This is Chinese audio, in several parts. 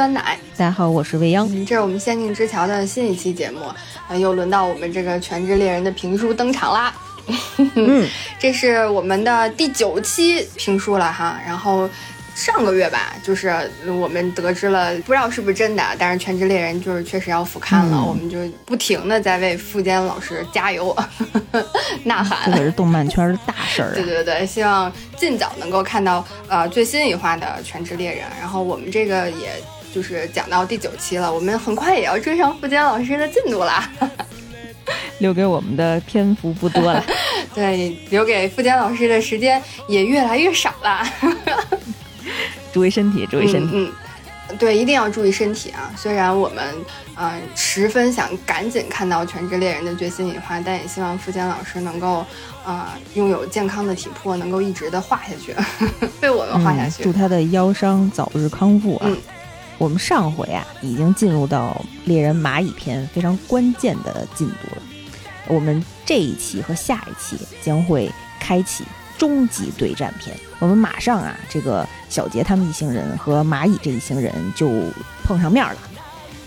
酸奶。大家好，我是未央。这是我们仙境之桥的新一期节目，啊，又轮到我们这个全职猎人的评书登场啦。嗯，这是我们的第九期评书了哈。然后上个月吧，就是我们得知了，不知道是不是真的，但是全职猎人就是确实要复刊了，我们就不停的在为富坚老师加油 呐喊。这可是动漫圈的大事儿。对对对，希望尽早能够看到呃最新一话的全职猎人。然后我们这个也就是讲到第九期了，我们很快也要追上富坚老师的进度啦。留给我们的篇幅不多了，对，留给富坚老师的时间也越来越少了。注意身体，注意身体。嗯，对，一定要注意身体啊！虽然我们嗯十分想赶紧看到《全职猎人》的最新一话，但也希望富坚老师能够啊拥有健康的体魄，能够一直的画下去，被我们画下去。祝他的腰伤早日康复啊！我们上回啊已经进入到猎人蚂蚁篇非常关键的进度了。我们这一期和下一期将会开启终极对战篇。我们马上啊，这个小杰他们一行人和蚂蚁这一行人就碰上面了。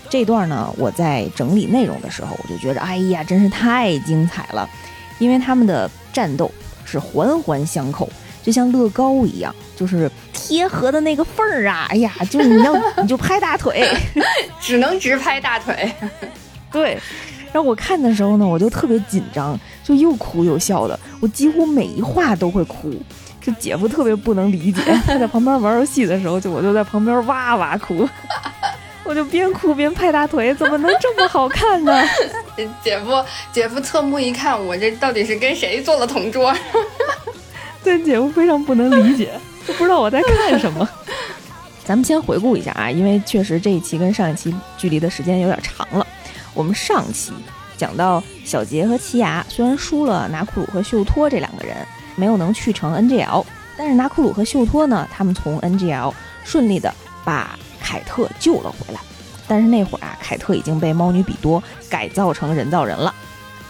这段呢，我在整理内容的时候，我就觉得，哎呀，真是太精彩了，因为他们的战斗是环环相扣，就像乐高一样，就是贴合的那个缝儿啊，哎呀，就是你要你就拍大腿，只能直拍大腿，对。然后我看的时候呢，我就特别紧张，就又哭又笑的，我几乎每一话都会哭。这姐夫特别不能理解，他在旁边玩游戏的时候，就我就在旁边哇哇哭，我就边哭边拍大腿，怎么能这么好看呢？姐夫姐夫侧目一看，我这到底是跟谁做了同桌？但，姐夫非常不能理解，就不知道我在看什么。咱们先回顾一下啊，因为确实这一期跟上一期距离的时间有点长了。我们上期讲到小杰和奇牙虽然输了拿库鲁和秀托这两个人，没有能去成 NGL，但是拿库鲁和秀托呢，他们从 NGL 顺利的把凯特救了回来。但是那会儿啊，凯特已经被猫女比多改造成人造人了。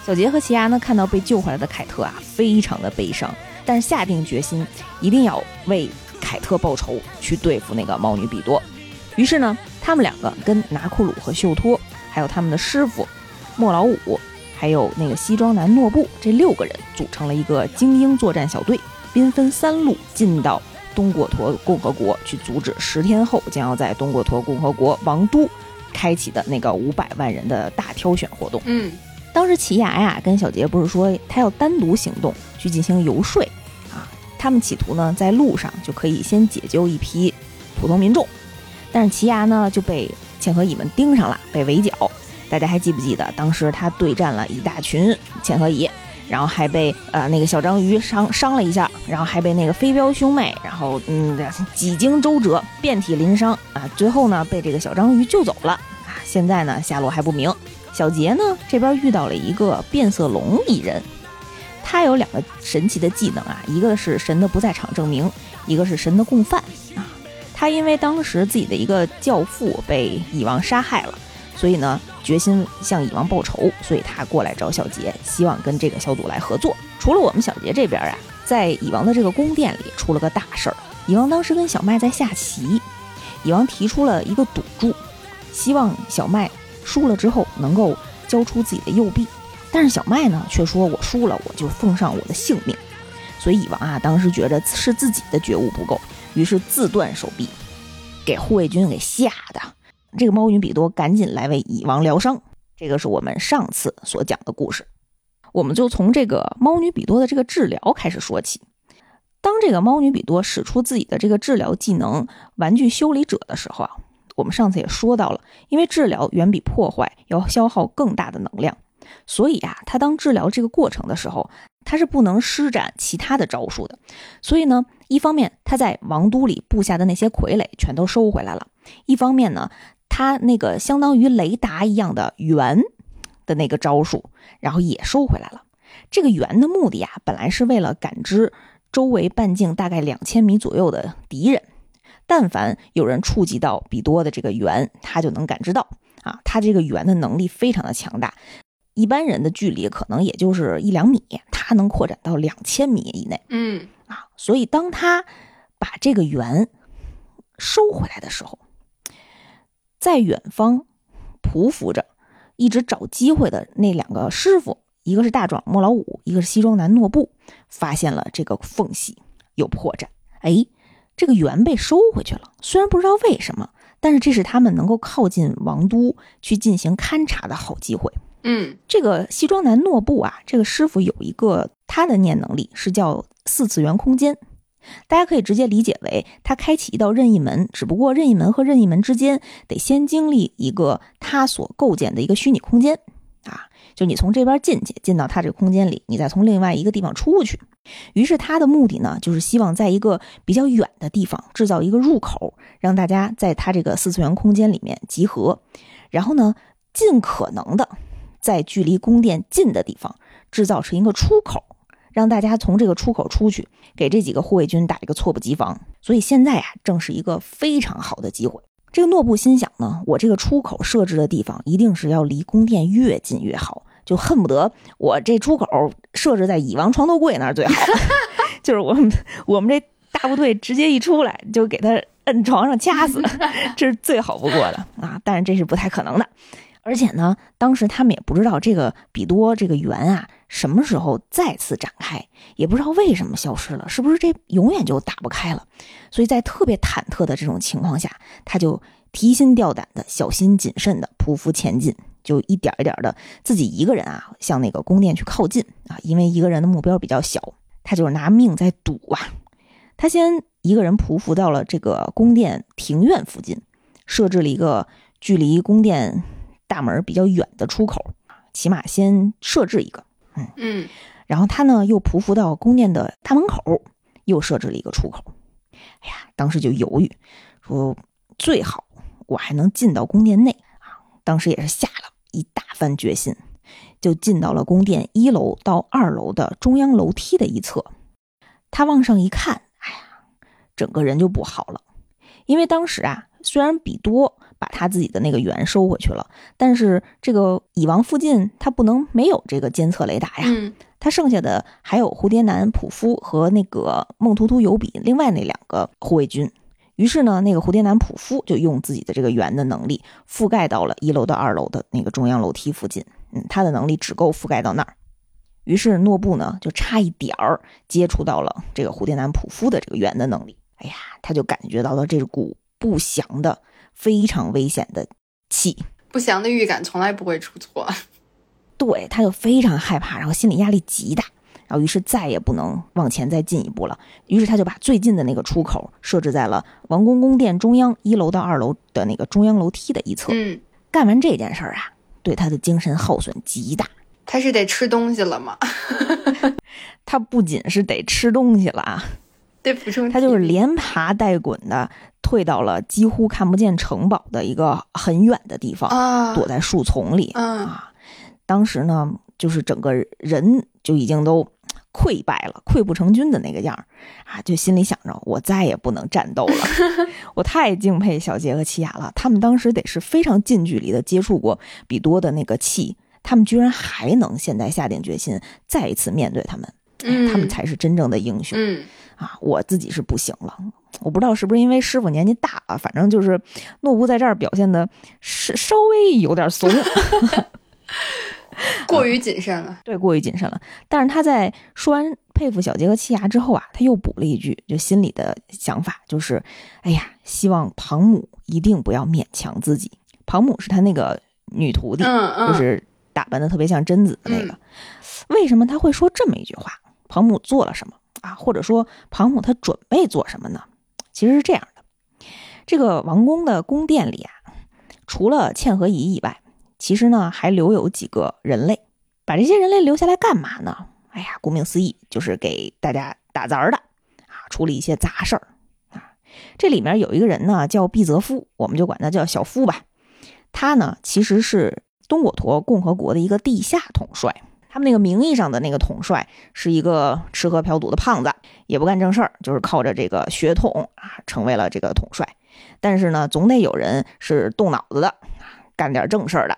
小杰和奇牙呢，看到被救回来的凯特啊，非常的悲伤，但是下定决心一定要为凯特报仇，去对付那个猫女比多。于是呢，他们两个跟拿库鲁和秀托。还有他们的师傅莫老五，还有那个西装男诺布，这六个人组成了一个精英作战小队，兵分三路进到东果陀共和国去阻止十天后将要在东果陀共和国王都开启的那个五百万人的大挑选活动。嗯，当时奇牙呀跟小杰不是说他要单独行动去进行游说啊，他们企图呢在路上就可以先解救一批普通民众，但是奇牙呢就被。千和蚁们盯上了，被围剿。大家还记不记得，当时他对战了一大群千和蚁，然后还被呃那个小章鱼伤伤了一下，然后还被那个飞镖兄妹，然后嗯几经周折，遍体鳞伤啊。最后呢，被这个小章鱼救走了啊。现在呢，下落还不明。小杰呢这边遇到了一个变色龙蚁人，他有两个神奇的技能啊，一个是神的不在场证明，一个是神的共犯啊。他因为当时自己的一个教父被蚁王杀害了，所以呢决心向蚁王报仇，所以他过来找小杰，希望跟这个小组来合作。除了我们小杰这边啊，在蚁王的这个宫殿里出了个大事儿。蚁王当时跟小麦在下棋，蚁王提出了一个赌注，希望小麦输了之后能够交出自己的右臂，但是小麦呢却说我输了我就奉上我的性命。所以蚁王啊当时觉得是自己的觉悟不够。于是自断手臂，给护卫军给吓的。这个猫女比多赶紧来为蚁王疗伤。这个是我们上次所讲的故事。我们就从这个猫女比多的这个治疗开始说起。当这个猫女比多使出自己的这个治疗技能“玩具修理者”的时候啊，我们上次也说到了，因为治疗远比破坏要消耗更大的能量，所以啊，他当治疗这个过程的时候。他是不能施展其他的招数的，所以呢，一方面他在王都里布下的那些傀儡全都收回来了，一方面呢，他那个相当于雷达一样的圆的那个招数，然后也收回来了。这个圆的目的啊，本来是为了感知周围半径大概两千米左右的敌人，但凡有人触及到比多的这个圆，他就能感知到啊，他这个圆的能力非常的强大。一般人的距离可能也就是一两米，它能扩展到两千米以内。嗯啊，所以当他把这个圆收回来的时候，在远方匍匐着，一直找机会的那两个师傅，一个是大壮莫老五，一个是西装男诺布，发现了这个缝隙有破绽。哎，这个圆被收回去了。虽然不知道为什么，但是这是他们能够靠近王都去进行勘察的好机会。嗯，这个西装男诺布啊，这个师傅有一个他的念能力是叫四次元空间，大家可以直接理解为他开启一道任意门，只不过任意门和任意门之间得先经历一个他所构建的一个虚拟空间啊，就你从这边进去，进到他这个空间里，你再从另外一个地方出去。于是他的目的呢，就是希望在一个比较远的地方制造一个入口，让大家在他这个四次元空间里面集合，然后呢，尽可能的。在距离宫殿近的地方制造成一个出口，让大家从这个出口出去，给这几个护卫军打一个措不及防。所以现在啊，正是一个非常好的机会。这个诺布心想呢，我这个出口设置的地方一定是要离宫殿越近越好，就恨不得我这出口设置在蚁王床头柜那儿最好，就是我们我们这大部队直接一出来就给他摁床上掐死，这是最好不过的啊！但是这是不太可能的。而且呢，当时他们也不知道这个比多这个圆啊什么时候再次展开，也不知道为什么消失了，是不是这永远就打不开了？所以在特别忐忑的这种情况下，他就提心吊胆的、小心谨慎的匍匐前进，就一点一点的自己一个人啊向那个宫殿去靠近啊，因为一个人的目标比较小，他就是拿命在赌啊。他先一个人匍匐到了这个宫殿庭院附近，设置了一个距离宫殿。大门比较远的出口，起码先设置一个，嗯嗯，然后他呢又匍匐到宫殿的大门口，又设置了一个出口。哎呀，当时就犹豫，说最好我还能进到宫殿内啊。当时也是下了一大番决心，就进到了宫殿一楼到二楼的中央楼梯的一侧。他往上一看，哎呀，整个人就不好了，因为当时啊，虽然比多。把他自己的那个圆收回去了，但是这个蚁王附近他不能没有这个监测雷达呀。嗯，他剩下的还有蝴蝶男普夫和那个梦图图尤比，另外那两个护卫军。于是呢，那个蝴蝶男普夫就用自己的这个圆的能力覆盖到了一楼到二楼的那个中央楼梯附近。嗯，他的能力只够覆盖到那儿。于是诺布呢就差一点儿接触到了这个蝴蝶男普夫的这个圆的能力。哎呀，他就感觉到了这股不祥的。非常危险的气，不祥的预感从来不会出错。对，他就非常害怕，然后心理压力极大，然后于是再也不能往前再进一步了。于是他就把最近的那个出口设置在了王宫宫殿中央一楼到二楼的那个中央楼梯的一侧。嗯，干完这件事儿啊，对他的精神耗损极大。他是得吃东西了吗？他不仅是得吃东西了啊，他就是连爬带滚的。退到了几乎看不见城堡的一个很远的地方，躲在树丛里啊。当时呢，就是整个人就已经都溃败了，溃不成军的那个样儿啊，就心里想着我再也不能战斗了。我太敬佩小杰和奇雅了，他们当时得是非常近距离的接触过比多的那个气，他们居然还能现在下定决心再一次面对他们，他们才是真正的英雄。嗯啊，我自己是不行了。我不知道是不是因为师傅年纪大了，反正就是诺布在这儿表现的是稍微有点怂，过于谨慎了。对，过于谨慎了。但是他在说完佩服小杰和七牙之后啊，他又补了一句，就心里的想法就是：哎呀，希望庞母一定不要勉强自己。庞母是他那个女徒弟，就是打扮的特别像贞子的那个。为什么他会说这么一句话？庞母做了什么啊？或者说庞统他准备做什么呢？其实是这样的，这个王宫的宫殿里啊，除了嵌和仪以外，其实呢还留有几个人类。把这些人类留下来干嘛呢？哎呀，顾名思义，就是给大家打杂的啊，处理一些杂事儿啊。这里面有一个人呢，叫毕泽夫，我们就管他叫小夫吧。他呢，其实是东果陀共和国的一个地下统帅。他们那个名义上的那个统帅是一个吃喝嫖赌的胖子，也不干正事儿，就是靠着这个血统啊，成为了这个统帅。但是呢，总得有人是动脑子的，干点正事儿的。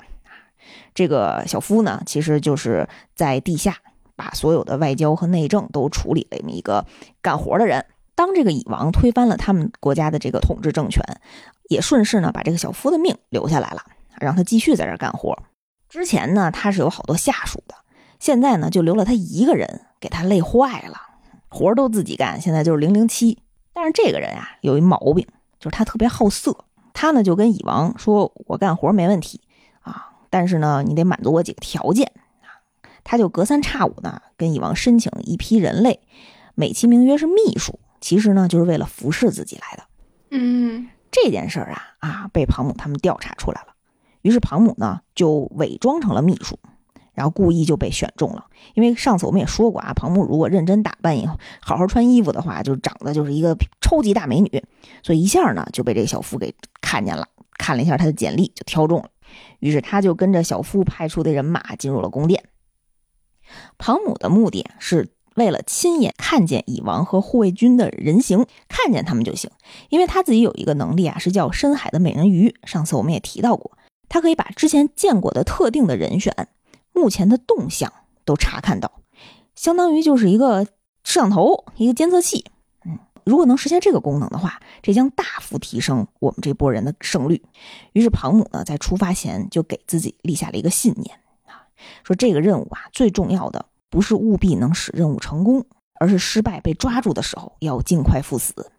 这个小夫呢，其实就是在地下把所有的外交和内政都处理了这么一个干活的人。当这个蚁王推翻了他们国家的这个统治政权，也顺势呢把这个小夫的命留下来了，让他继续在这干活。之前呢他是有好多下属的，现在呢就留了他一个人，给他累坏了，活都自己干，现在就是零零七。但是这个人啊有一毛病，就是他特别好色。他呢就跟蚁王说：“我干活没问题啊，但是呢你得满足我几个条件啊。”他就隔三差五呢跟蚁王申请一批人类，美其名曰是秘书。其实呢，就是为了服侍自己来的。嗯，这件事儿啊啊，被庞母他们调查出来了。于是庞母呢就伪装成了秘书，然后故意就被选中了。因为上次我们也说过啊，庞母如果认真打扮以后，好好穿衣服的话，就长得就是一个超级大美女。所以一下呢就被这个小夫给看见了，看了一下他的简历就挑中了。于是他就跟着小夫派出的人马进入了宫殿。庞母的目的是。为了亲眼看见蚁王和护卫军的人形，看见他们就行，因为他自己有一个能力啊，是叫深海的美人鱼。上次我们也提到过，他可以把之前见过的特定的人选目前的动向都查看到，相当于就是一个摄像头，一个监测器。嗯，如果能实现这个功能的话，这将大幅提升我们这波人的胜率。于是庞姆呢，在出发前就给自己立下了一个信念啊，说这个任务啊，最重要的。不是务必能使任务成功，而是失败被抓住的时候要尽快赴死，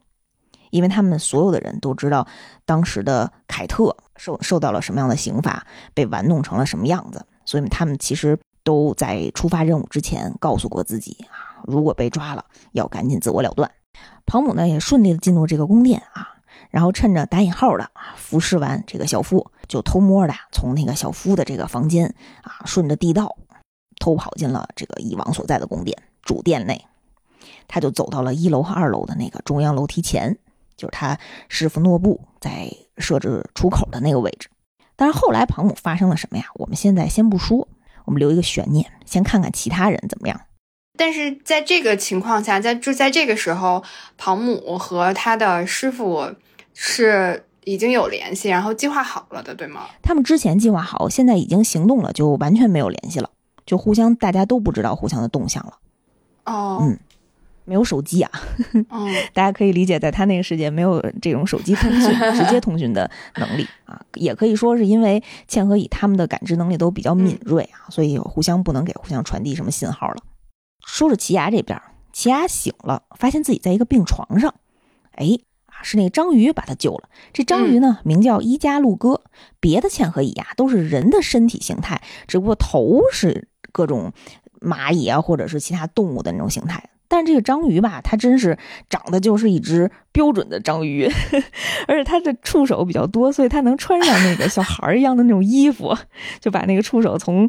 因为他们所有的人都知道当时的凯特受受到了什么样的刑罚，被玩弄成了什么样子，所以他们其实都在出发任务之前告诉过自己啊，如果被抓了要赶紧自我了断。庞姆呢也顺利的进入这个宫殿啊，然后趁着打引号的啊服侍完这个小夫，就偷摸的从那个小夫的这个房间啊顺着地道。偷跑进了这个蚁王所在的宫殿主殿内，他就走到了一楼和二楼的那个中央楼梯前，就是他师傅诺布在设置出口的那个位置。但是后来庞母发生了什么呀？我们现在先不说，我们留一个悬念，先看看其他人怎么样。但是在这个情况下，在就在这个时候，庞母和他的师傅是已经有联系，然后计划好了的，对吗？他们之前计划好，现在已经行动了，就完全没有联系了。就互相，大家都不知道互相的动向了。哦，嗯，没有手机啊。嗯，大家可以理解，在他那个世界没有这种手机通讯、直接通讯的能力啊。也可以说是因为茜和乙他们的感知能力都比较敏锐啊，所以互相不能给互相传递什么信号了。说说奇牙这边，奇牙醒了，发现自己在一个病床上。哎，啊，是那个章鱼把他救了。这章鱼呢，名叫伊加路哥。别的嵌合蚁呀，都是人的身体形态，只不过头是。各种蚂蚁啊，或者是其他动物的那种形态，但是这个章鱼吧，它真是长得就是一只标准的章鱼，而且它的触手比较多，所以它能穿上那个小孩一样的那种衣服，就把那个触手从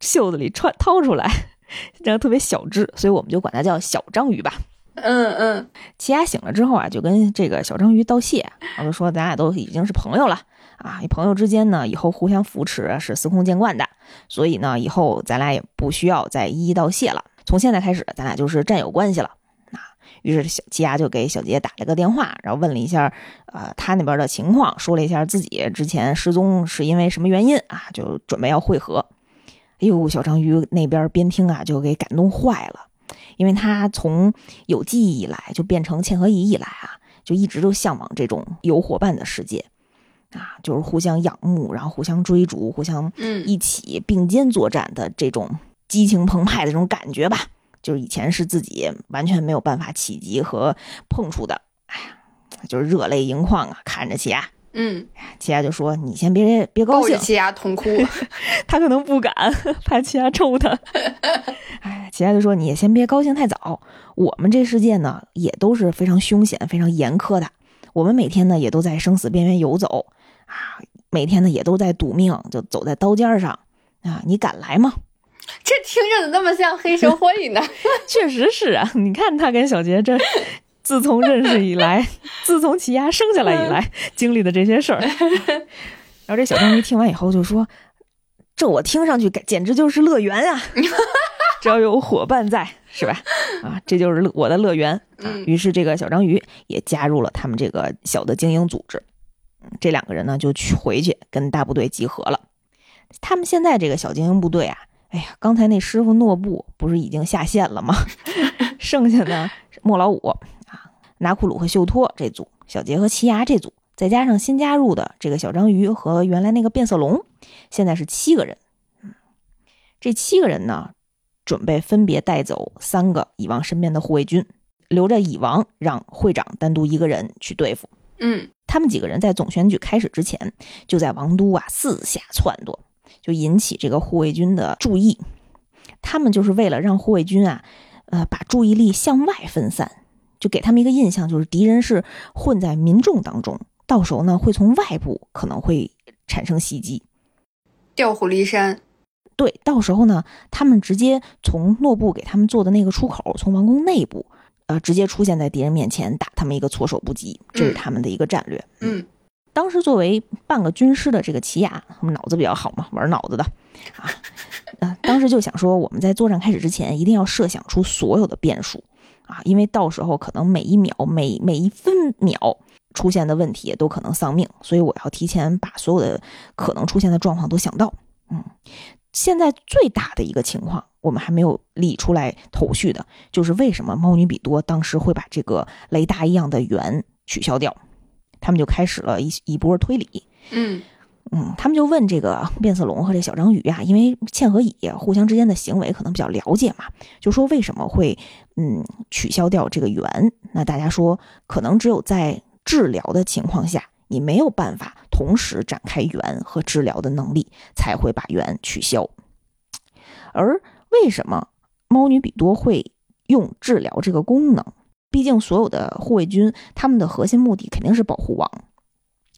袖子里穿掏出来，然后特别小只，所以我们就管它叫小章鱼吧。嗯嗯，奇亚醒了之后啊，就跟这个小章鱼道谢，我就说咱俩都已经是朋友了。啊，朋友之间呢，以后互相扶持是司空见惯的，所以呢，以后咱俩也不需要再一一道谢了。从现在开始，咱俩就是战友关系了。啊，于是小奇牙就给小杰打了个电话，然后问了一下，呃，他那边的情况，说了一下自己之前失踪是因为什么原因啊，就准备要会合。哎呦，小章鱼那边边听啊，就给感动坏了，因为他从有记忆以来，就变成嵌合蚁以来啊，就一直都向往这种有伙伴的世界。啊，就是互相仰慕，然后互相追逐，互相嗯一起并肩作战的这种激情澎湃的这种感觉吧。就是以前是自己完全没有办法企及和碰触的，哎呀，就是热泪盈眶啊！看着奇亚，嗯，奇亚就说：“你先别别高兴。”奇亚痛哭，他可能不敢，怕奇亚抽他。哎，奇亚就说：“你也先别高兴太早，我们这世界呢也都是非常凶险、非常严苛的，我们每天呢也都在生死边缘游走。”啊，每天呢也都在赌命，就走在刀尖上啊！你敢来吗？这听着怎么那么像黑社会呢？确实是啊，你看他跟小杰这，自从认识以来，自从奇亚生下来以来经历的这些事儿。然后这小章鱼听完以后就说：“这我听上去简直就是乐园啊！只要有伙伴在，是吧？啊，这就是我的乐园啊。”于是这个小章鱼也加入了他们这个小的精英组织。这两个人呢，就去回去跟大部队集合了。他们现在这个小精英部队啊，哎呀，刚才那师傅诺布不是已经下线了吗？剩下的莫老五啊，拿库鲁和秀托这组，小杰和奇牙这组，再加上新加入的这个小章鱼和原来那个变色龙，现在是七个人。这七个人呢，准备分别带走三个蚁王身边的护卫军，留着蚁王让会长单独一个人去对付。嗯，他们几个人在总选举开始之前，就在王都啊四下撺掇，就引起这个护卫军的注意。他们就是为了让护卫军啊，呃，把注意力向外分散，就给他们一个印象，就是敌人是混在民众当中，到时候呢会从外部可能会产生袭击，调虎离山。对，到时候呢，他们直接从诺布给他们做的那个出口，从王宫内部，呃，直接出现在敌人面前，打他们一个措手不及，这是他们的一个战略。嗯，当时作为半个军师的这个奇亚，我们脑子比较好嘛，玩脑子的啊，呃，当时就想说，我们在作战开始之前，一定要设想出所有的变数啊，因为到时候可能每一秒、每每一分秒出现的问题都可能丧命，所以我要提前把所有的可能出现的状况都想到。嗯。现在最大的一个情况，我们还没有理出来头绪的，就是为什么猫女比多当时会把这个雷达一样的圆取消掉？他们就开始了一一波推理。嗯嗯，他们就问这个变色龙和这小章鱼啊，因为茜和乙互相之间的行为可能比较了解嘛，就说为什么会嗯取消掉这个圆？那大家说，可能只有在治疗的情况下。你没有办法同时展开圆和治疗的能力，才会把圆取消。而为什么猫女比多会用治疗这个功能？毕竟所有的护卫军，他们的核心目的肯定是保护王，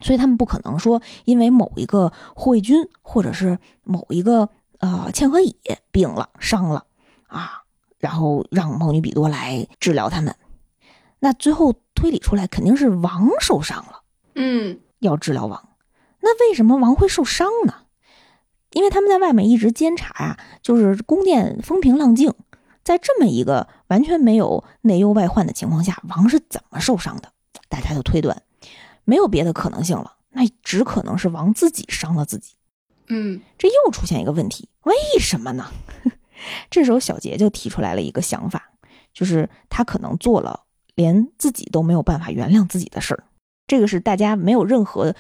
所以他们不可能说因为某一个护卫军或者是某一个呃茜和蚁病了伤了啊，然后让猫女比多来治疗他们。那最后推理出来，肯定是王受伤了。嗯，要治疗王，那为什么王会受伤呢？因为他们在外面一直监察呀，就是宫殿风平浪静，在这么一个完全没有内忧外患的情况下，王是怎么受伤的？大家就推断，没有别的可能性了，那只可能是王自己伤了自己。嗯，这又出现一个问题，为什么呢？这时候小杰就提出来了一个想法，就是他可能做了连自己都没有办法原谅自己的事儿。这个是大家没有任何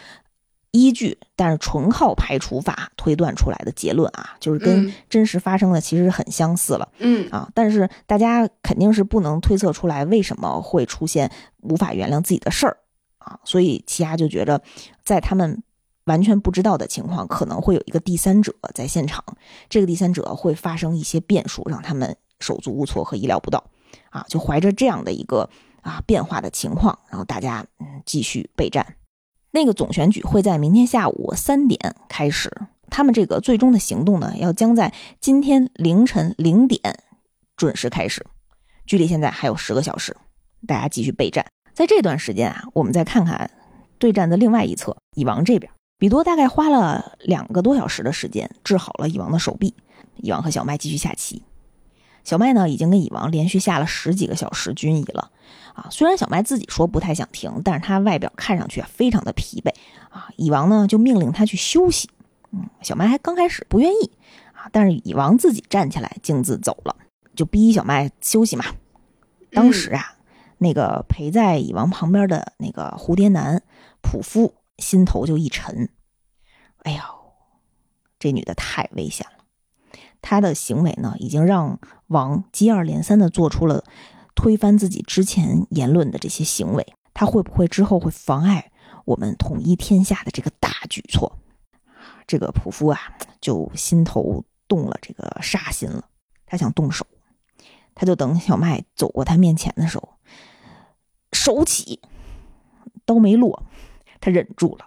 依据，但是纯靠排除法推断出来的结论啊，就是跟真实发生的其实很相似了。嗯啊，但是大家肯定是不能推测出来为什么会出现无法原谅自己的事儿啊，所以奇亚就觉着，在他们完全不知道的情况，可能会有一个第三者在现场，这个第三者会发生一些变数，让他们手足无措和意料不到啊，就怀着这样的一个。啊，变化的情况，然后大家嗯继续备战。那个总选举会在明天下午三点开始，他们这个最终的行动呢，要将在今天凌晨零点准时开始。距离现在还有十个小时，大家继续备战。在这段时间啊，我们再看看对战的另外一侧，蚁王这边，比多大概花了两个多小时的时间治好了蚁王的手臂。蚁王和小麦继续下棋。小麦呢，已经跟蚁王连续下了十几个小时军蚁了，啊，虽然小麦自己说不太想停，但是他外表看上去非常的疲惫，啊，蚁王呢就命令他去休息，嗯，小麦还刚开始不愿意，啊，但是蚁王自己站起来径自走了，就逼小麦休息嘛。当时啊，那个陪在蚁王旁边的那个蝴蝶男普夫心头就一沉，哎呦，这女的太危险了。他的行为呢，已经让王接二连三的做出了推翻自己之前言论的这些行为。他会不会之后会妨碍我们统一天下的这个大举措？这个普夫啊，就心头动了这个杀心了。他想动手，他就等小麦走过他面前的时候，手起刀没落，他忍住了。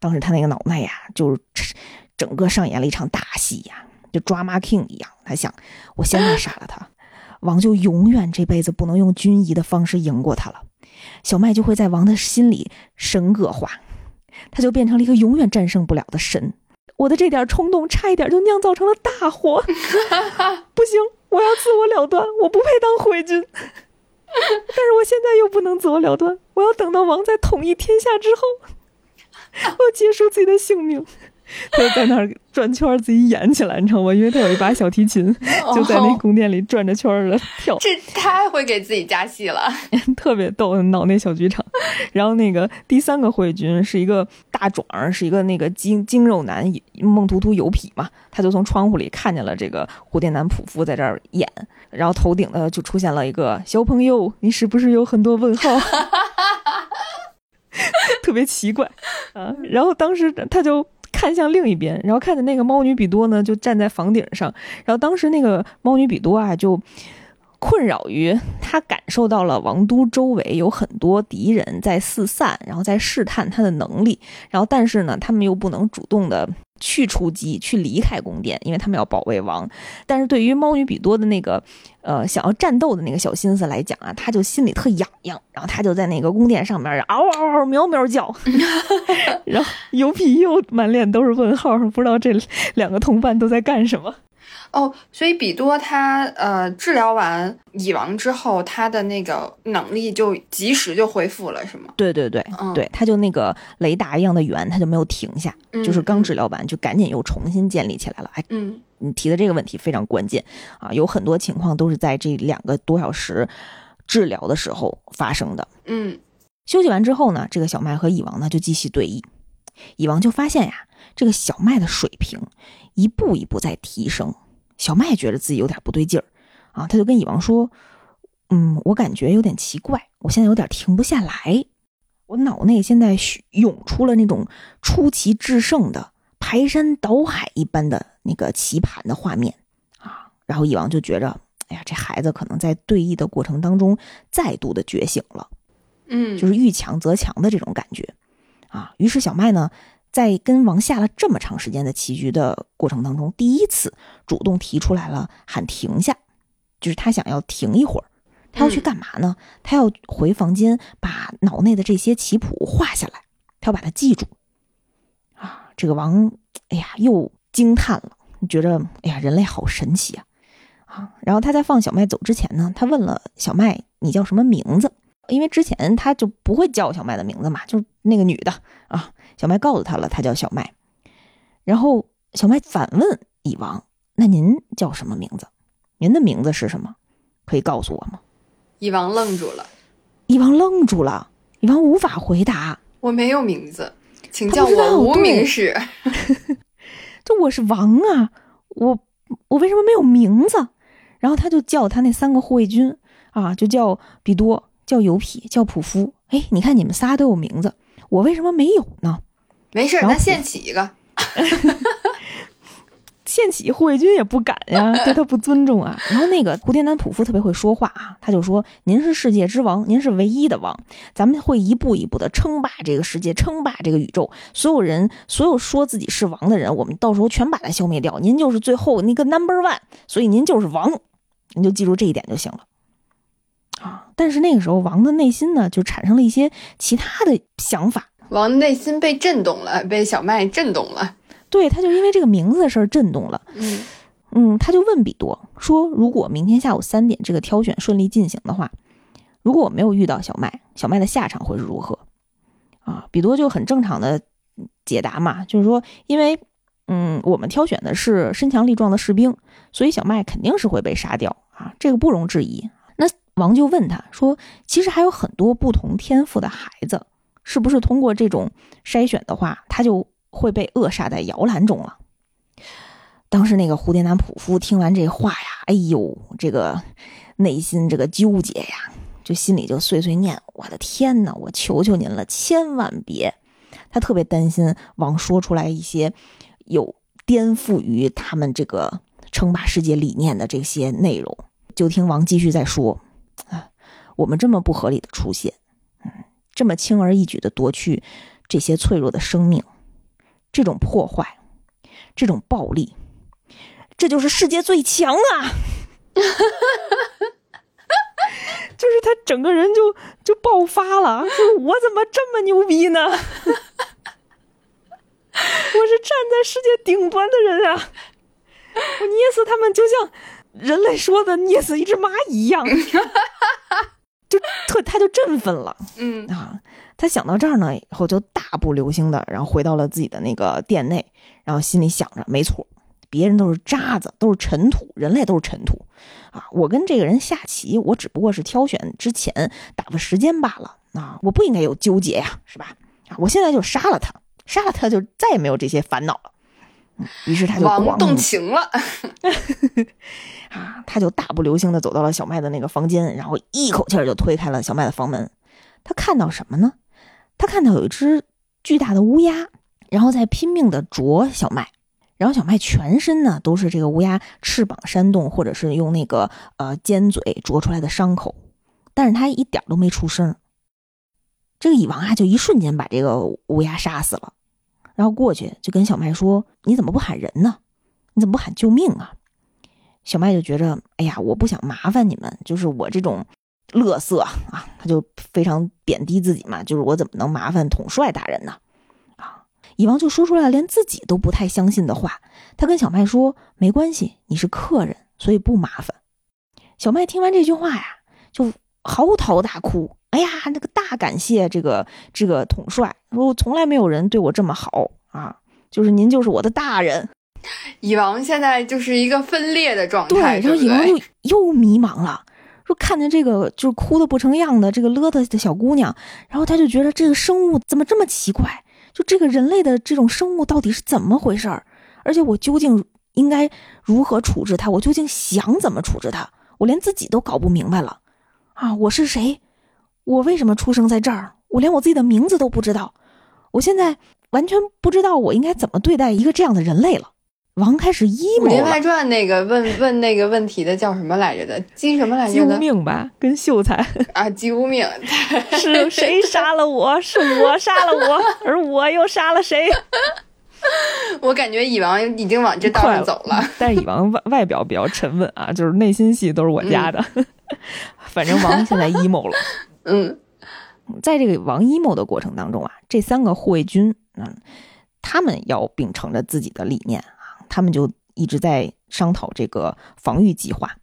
当时他那个脑袋呀，就是。整个上演了一场大戏呀，就抓马 king 一样。他想，我现在杀了他，王就永远这辈子不能用军仪的方式赢过他了。小麦就会在王的心里神格化，他就变成了一个永远战胜不了的神。我的这点冲动，差一点就酿造成了大祸。不行，我要自我了断，我不配当回军。但是我现在又不能自我了断，我要等到王在统一天下之后，我要结束自己的性命。他就在那儿转圈儿，自己演起来，你知道吗？因为他有一把小提琴，就在那宫殿里转着圈儿的跳，这太会给自己加戏了，特别逗，脑内小剧场。然后那个第三个慧君是一个大壮儿，是一个那个精精肉男，梦图图油痞嘛，他就从窗户里看见了这个蝴蝶男仆夫在这儿演，然后头顶的就出现了一个小朋友，你是不是有很多问号？特别奇怪啊！然后当时他就看向另一边，然后看见那个猫女比多呢，就站在房顶上。然后当时那个猫女比多啊，就困扰于他感受到了王都周围有很多敌人在四散，然后在试探他的能力。然后但是呢，他们又不能主动的。去出击，去离开宫殿，因为他们要保卫王。但是对于猫女比多的那个，呃，想要战斗的那个小心思来讲啊，他就心里特痒痒，然后他就在那个宫殿上面嗷嗷嗷喵喵叫，然后油皮又满脸都是问号，不知道这两个同伴都在干什么。哦，所以比多他呃治疗完蚁王之后，他的那个能力就及时就恢复了，是吗？对对对，对，他就那个雷达一样的圆，他就没有停下，就是刚治疗完就赶紧又重新建立起来了。哎，嗯，你提的这个问题非常关键啊，有很多情况都是在这两个多小时治疗的时候发生的。嗯，休息完之后呢，这个小麦和蚁王呢就继续对弈，蚁王就发现呀，这个小麦的水平一步一步在提升。小麦觉得自己有点不对劲儿，啊，他就跟蚁王说：“嗯，我感觉有点奇怪，我现在有点停不下来，我脑内现在涌出了那种出奇制胜的排山倒海一般的那个棋盘的画面啊。”然后蚁王就觉着，哎呀，这孩子可能在对弈的过程当中再度的觉醒了，嗯，就是遇强则强的这种感觉啊。于是小麦呢。在跟王下了这么长时间的棋局的过程当中，第一次主动提出来了喊停下，就是他想要停一会儿，他要去干嘛呢？他要回房间把脑内的这些棋谱画下来，他要把它记住。啊，这个王，哎呀，又惊叹了，觉得哎呀，人类好神奇啊！啊，然后他在放小麦走之前呢，他问了小麦：“你叫什么名字？”因为之前他就不会叫小麦的名字嘛，就是那个女的啊。小麦告诉他了，他叫小麦。然后小麦反问蚁王：“那您叫什么名字？您的名字是什么？可以告诉我吗？”蚁王愣住了。蚁王愣住了，蚁王无法回答：“我没有名字，请叫我无名氏。这我是王啊，我我为什么没有名字？”然后他就叫他那三个护卫军啊，就叫比多，叫尤皮，叫普夫。哎，你看你们仨都有名字。我为什么没有呢？没事，咱现起一个。现起护卫军也不敢呀，对他不尊重啊。然后那个蝴蝶男仆夫特别会说话啊，他就说：“您是世界之王，您是唯一的王，咱们会一步一步的称霸这个世界，称霸这个宇宙。所有人，所有说自己是王的人，我们到时候全把他消灭掉。您就是最后那个 number one，所以您就是王，您就记住这一点就行了。”啊！但是那个时候，王的内心呢，就产生了一些其他的想法。王内心被震动了，被小麦震动了。对，他就因为这个名字的事儿震动了。嗯嗯，他就问比多说：“如果明天下午三点这个挑选顺利进行的话，如果我没有遇到小麦，小麦的下场会是如何？”啊，比多就很正常的解答嘛，就是说，因为嗯，我们挑选的是身强力壮的士兵，所以小麦肯定是会被杀掉啊，这个不容置疑。那王就问他说：“其实还有很多不同天赋的孩子，是不是通过这种筛选的话，他就会被扼杀在摇篮中了？”当时那个蝴蝶男仆夫听完这话呀，哎呦，这个内心这个纠结呀，就心里就碎碎念：“我的天哪，我求求您了，千万别！”他特别担心王说出来一些有颠覆于他们这个称霸世界理念的这些内容。就听王继续在说。啊，我们这么不合理的出现，这么轻而易举的夺去这些脆弱的生命，这种破坏，这种暴力，这就是世界最强啊！就是他整个人就就爆发了，就我怎么这么牛逼呢？我是站在世界顶端的人啊！我捏死他们就像。人类说的捏死一只蚂蚁一样，就特他就振奋了，嗯啊，他想到这儿呢以后就大步流星的，然后回到了自己的那个店内，然后心里想着，没错，别人都是渣子，都是尘土，人类都是尘土，啊，我跟这个人下棋，我只不过是挑选之前打发时间罢了，啊，我不应该有纠结呀，是吧？啊，我现在就杀了他，杀了他就再也没有这些烦恼了。嗯于是他就王动情了，啊，他就大步流星的走到了小麦的那个房间，然后一口气就推开了小麦的房门。他看到什么呢？他看到有一只巨大的乌鸦，然后在拼命的啄小麦，然后小麦全身呢都是这个乌鸦翅膀扇动，或者是用那个呃尖嘴啄出来的伤口，但是他一点都没出声。这个蚁王啊，就一瞬间把这个乌鸦杀死了，然后过去就跟小麦说：“你怎么不喊人呢？你怎么不喊救命啊？”小麦就觉着，哎呀，我不想麻烦你们，就是我这种乐色啊，他就非常贬低自己嘛，就是我怎么能麻烦统帅大人呢？啊，蚁王就说出来连自己都不太相信的话，他跟小麦说，没关系，你是客人，所以不麻烦。小麦听完这句话呀，就嚎啕大哭，哎呀，那个大感谢这个这个统帅，说从来没有人对我这么好啊，就是您就是我的大人。蚁王现在就是一个分裂的状态对，然后蚁王对不对就又迷茫了，说看见这个就是哭的不成样的这个邋遢的小姑娘，然后他就觉得这个生物怎么这么奇怪？就这个人类的这种生物到底是怎么回事儿？而且我究竟应该如何处置它？我究竟想怎么处置它？我连自己都搞不明白了啊！我是谁？我为什么出生在这儿？我连我自己的名字都不知道，我现在完全不知道我应该怎么对待一个这样的人类了。王开始《武林 emo 了，外传》那个问问那个问题的叫什么来着的？姬什么来着救的？命吧，跟秀才啊，姬无命。是谁杀了我？是我杀了我，而我又杀了谁？我感觉蚁王已经往这道上走了。但是蚁王外外表比较沉稳啊，就是内心戏都是我家的。反正王现在 emo 了。嗯在这个王 emo 的过程当中啊，这三个护卫军，嗯，他们要秉承着自己的理念啊，他们就一直在商讨这个防御计划。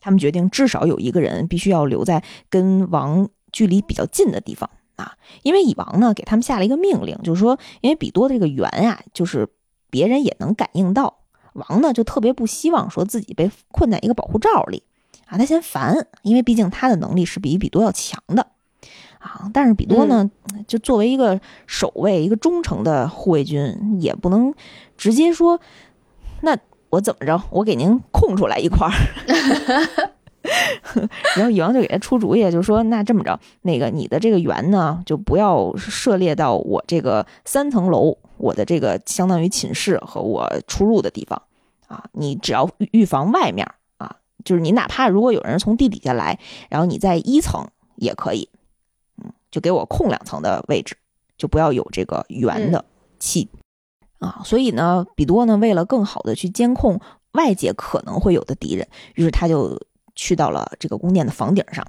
他们决定至少有一个人必须要留在跟王距离比较近的地方啊，因为蚁王呢给他们下了一个命令，就是说，因为比多的这个圆啊，就是别人也能感应到，王呢就特别不希望说自己被困在一个保护罩里啊，他嫌烦，因为毕竟他的能力是比比多要强的。啊，但是比多呢，就作为一个守卫、一个忠诚的护卫军，也不能直接说，那我怎么着，我给您空出来一块儿。然后蚁王就给他出主意，就说那这么着，那个你的这个园呢，就不要涉猎到我这个三层楼，我的这个相当于寝室和我出入的地方啊，你只要预预防外面啊，就是你哪怕如果有人从地底下来，然后你在一层也可以。嗯就给我空两层的位置，就不要有这个圆的气、啊。所以呢，比多呢为了更好的去监控外界可能会有的敌人，于是他就去到了这个宫殿的房顶上。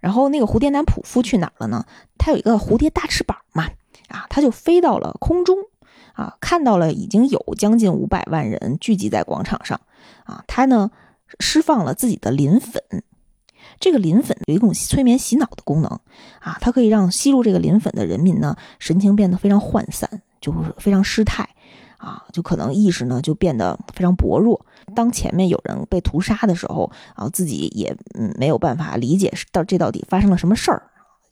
然后那个蝴蝶男普夫去哪儿了呢？他有一个蝴蝶大翅膀嘛，啊，他就飞到了空中，啊，看到了已经有将近五百万人聚集在广场上，啊，他呢释放了自己的磷粉。这个磷粉有一种催眠洗脑的功能啊，它可以让吸入这个磷粉的人民呢，神情变得非常涣散，就是非常失态啊，就可能意识呢就变得非常薄弱。当前面有人被屠杀的时候啊，自己也嗯没有办法理解到这到底发生了什么事儿，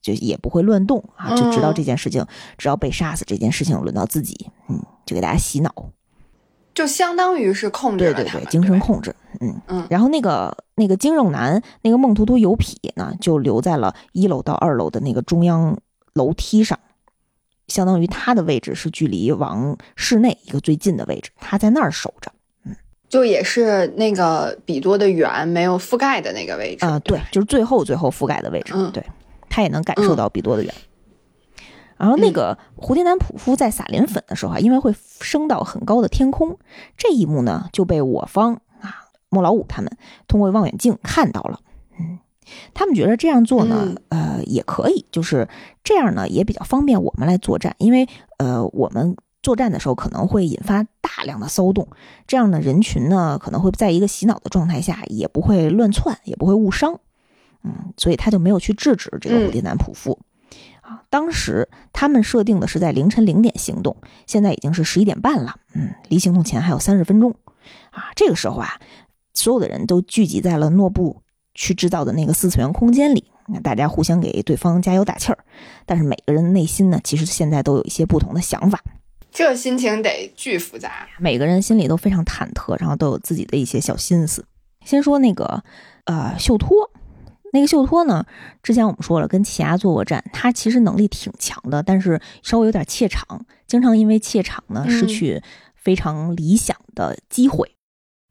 就也不会乱动啊，就知道这件事情，只要被杀死这件事情轮到自己，嗯，就给大家洗脑。就相当于是控制对对对，了他们精神控制，嗯嗯然后那个那个精肉男，那个孟图图油痞呢，就留在了一楼到二楼的那个中央楼梯上，相当于他的位置是距离王室内一个最近的位置，他在那儿守着。就也是那个比多的圆没有覆盖的那个位置啊、对，就是最后最后覆盖的位置，嗯对，他也能感受到比多的远。然后那个蝴蝶男普夫在撒磷粉的时候啊，因为会升到很高的天空，这一幕呢就被我方啊莫老五他们通过望远镜看到了。嗯，他们觉得这样做呢，呃，也可以，就是这样呢也比较方便我们来作战，因为呃我们作战的时候可能会引发大量的骚动，这样呢人群呢可能会在一个洗脑的状态下，也不会乱窜，也不会误伤。嗯，所以他就没有去制止这个嗯武迪南普夫。啊，当时他们设定的是在凌晨零点行动，现在已经是十一点半了，嗯，离行动前还有三十分钟。啊，这个时候啊，所有的人都聚集在了诺布去制造的那个四次元空间里，那大家互相给对方加油打气儿。但是每个人的内心呢，其实现在都有一些不同的想法，这心情得巨复杂。每个人心里都非常忐忑，然后都有自己的一些小心思。先说那个呃秀托，那个秀托呢，之前我们说了，跟奇亚做过战，他其实能力挺强的，但是稍微有点怯场，经常因为怯场呢嗯失去非常理想的机会。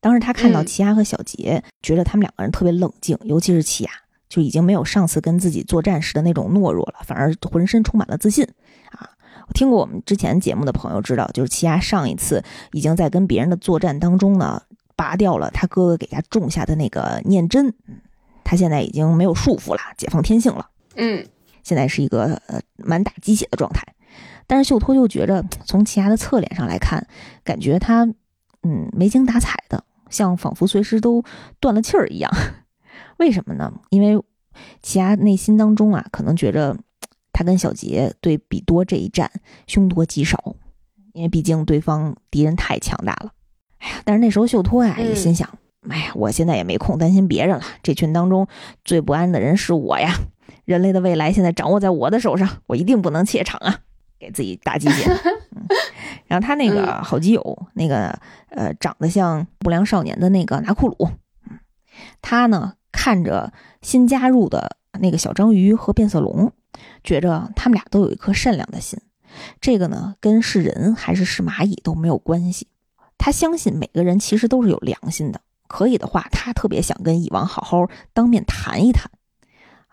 当时他看到嗯奇亚和小杰，觉得他们两个人特别冷静，尤其是奇亚，就已经没有上次跟自己作战时的那种懦弱了，反而浑身充满了自信啊！我听过我们之前节目的朋友知道，就是奇亚上一次已经在跟别人的作战当中呢，拔掉了他哥哥给他种下的那个念针，嗯他现在已经没有束缚了，解放天性了。嗯现在是一个呃满打鸡血的状态。但是秀托就觉着，从奇亚的侧脸上来看，感觉他嗯没精打采的，像仿佛随时都断了气儿一样。为什么呢？因为奇亚内心当中啊，可能觉着他跟小杰对比多这一战凶多吉少，因为毕竟对方敌人太强大了。哎呀，但是那时候秀托呀、也嗯心想，哎呀，我现在也没空担心别人了，这群当中最不安的人是我呀。人类的未来现在掌握在我的手上，我一定不能怯场啊！给自己打鸡血。嗯、然后他那个嗯好基友，那个呃长得像不良少年的那个拿库鲁，嗯，他呢看着新加入的那个小章鱼和变色龙，觉着他们俩都有一颗善良的心。这个呢跟是人还是是蚂蚁都没有关系。他相信每个人其实都是有良心的，可以的话，他特别想跟蚁王好好当面谈一谈。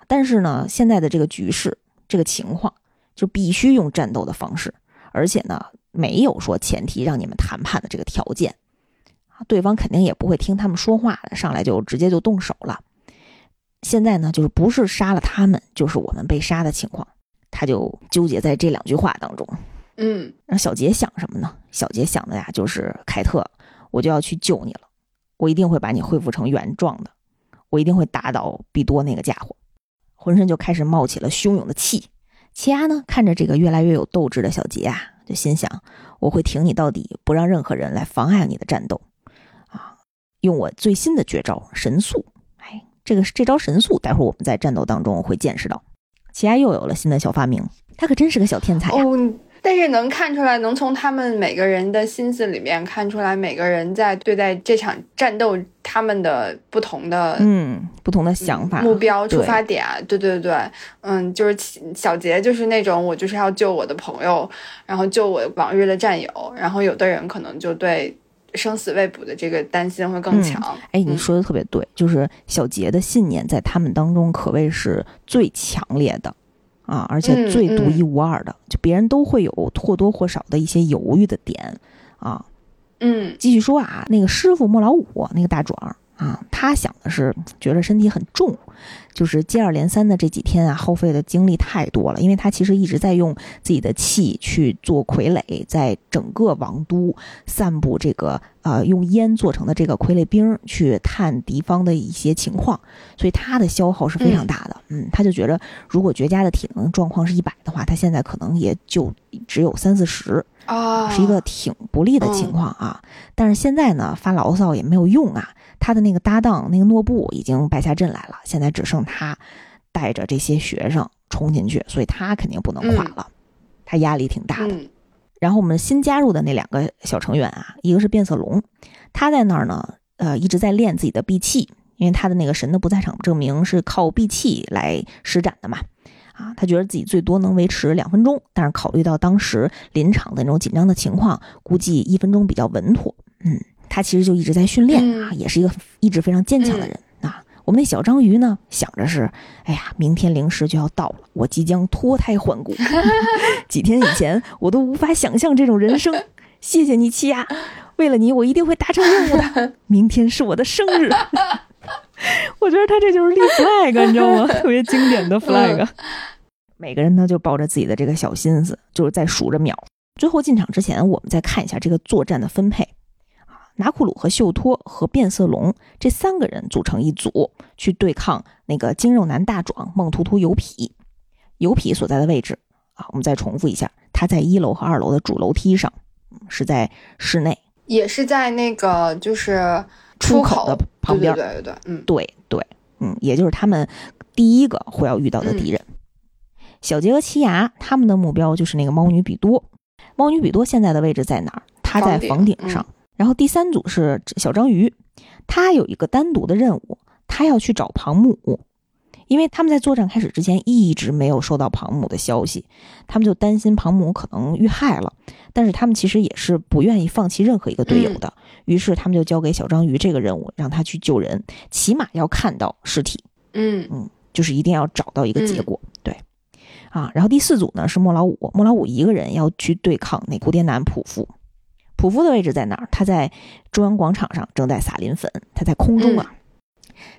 但是呢，现在的这个局势，这个情况，就必须用战斗的方式，而且呢，没有说前提让你们谈判的这个条件，啊，对方肯定也不会听他们说话的，上来就直接就动手了。现在呢，就是不是杀了他们，就是我们被杀的情况，他就纠结在这两句话当中。嗯那小杰想什么呢？小杰想的呀，就是凯特，我就要去救你了，我一定会把你恢复成原状的，我一定会打倒比多那个家伙。浑身就开始冒起了汹涌的气。奇亚呢，看着这个越来越有斗志的小杰啊，就心想：我会挺你到底，不让任何人来妨碍你的战斗啊！用我最新的绝招神速，哎，这个这招神速，待会儿我们在战斗当中会见识到。奇亚又有了新的小发明，他可真是个小天才呀、但是能看出来，能从他们每个人的心思里面看出来，每个人在对待这场战斗他们的不同的嗯，不同的想法、目标、出发点，对对对，嗯，就是小杰就是那种我就是要救我的朋友，然后救我往日的战友，然后有的人可能就对生死未卜的这个担心会更嗯强。哎，你嗯说的特别对，就是小杰的信念在他们当中可谓是最强烈的啊，而且嗯最独一无二的，就别人都会有或多或少的一些犹豫的点啊。嗯继续说啊，那个师傅莫老五那个大壮啊，他想的是觉得身体很重，就是接二连三的这几天啊，耗费的精力太多了，因为他其实一直在用自己的气去做傀儡，在整个王都散布这个呃用烟做成的这个傀儡兵，去探敌方的一些情况，所以他的消耗是非常大的。嗯他就觉得如果绝佳的体能状况是一百的话，他现在可能也就只有三四十。啊，是一个挺不利的情况啊。但是现在呢，发牢骚也没有用啊。他的那个搭档那个诺布已经败下阵来了，现在只剩他带着这些学生冲进去，所以他肯定不能垮了，他压力挺大的。嗯然后我们新加入的那两个小成员啊，一个是变色龙，他在那儿呢，呃，一直在练自己的闭气，因为他的那个神的不在场证明是靠闭气来施展的嘛。啊，他觉得自己最多能维持两分钟，但是考虑到当时临场的那种紧张的情况，估计一分钟比较稳妥。嗯，他其实就一直在训练啊，也是一个意志非常坚强的人、啊。我们那小章鱼呢，想着是，哎呀，明天零食就要到了，我即将脱胎换骨。几天以前我都无法想象这种人生。谢谢你，奇亚，为了你，我一定会达成任务的。明天是我的生日。我觉得他这就是立 flag，你知道吗？特别经典的 flag。每个人呢就抱着自己的这个小心思，就是在数着秒。最后进场之前，我们再看一下这个作战的分配啊。拿库鲁和秀托和变色龙这三个人组成一组，去对抗那个精肉男大壮孟图图油皮。油皮所在的位置啊，我们再重复一下，他在一楼和二楼的主楼梯上，是在室内，也是在那个就是出口的旁边。对对对对，嗯，对对，嗯，也就是他们第一个会要遇到的敌人。小杰和奇牙他们的目标就是那个猫女比多。猫女比多现在的位置在哪儿？她在房顶上。然后第三组是小章鱼，他有一个单独的任务，他要去找庞母，因为他们在作战开始之前一直没有收到庞母的消息，他们就担心庞母可能遇害了，但是他们其实也是不愿意放弃任何一个队友的，于是他们就交给小章鱼这个任务，让他去救人，起码要看到尸体，嗯嗯，就是一定要找到一个结果，对，啊，然后第四组呢是莫老五，莫老五一个人要去对抗那蝴蝶男普夫。普夫的位置在哪儿？他在中央广场上正在撒磷粉，他在空中啊。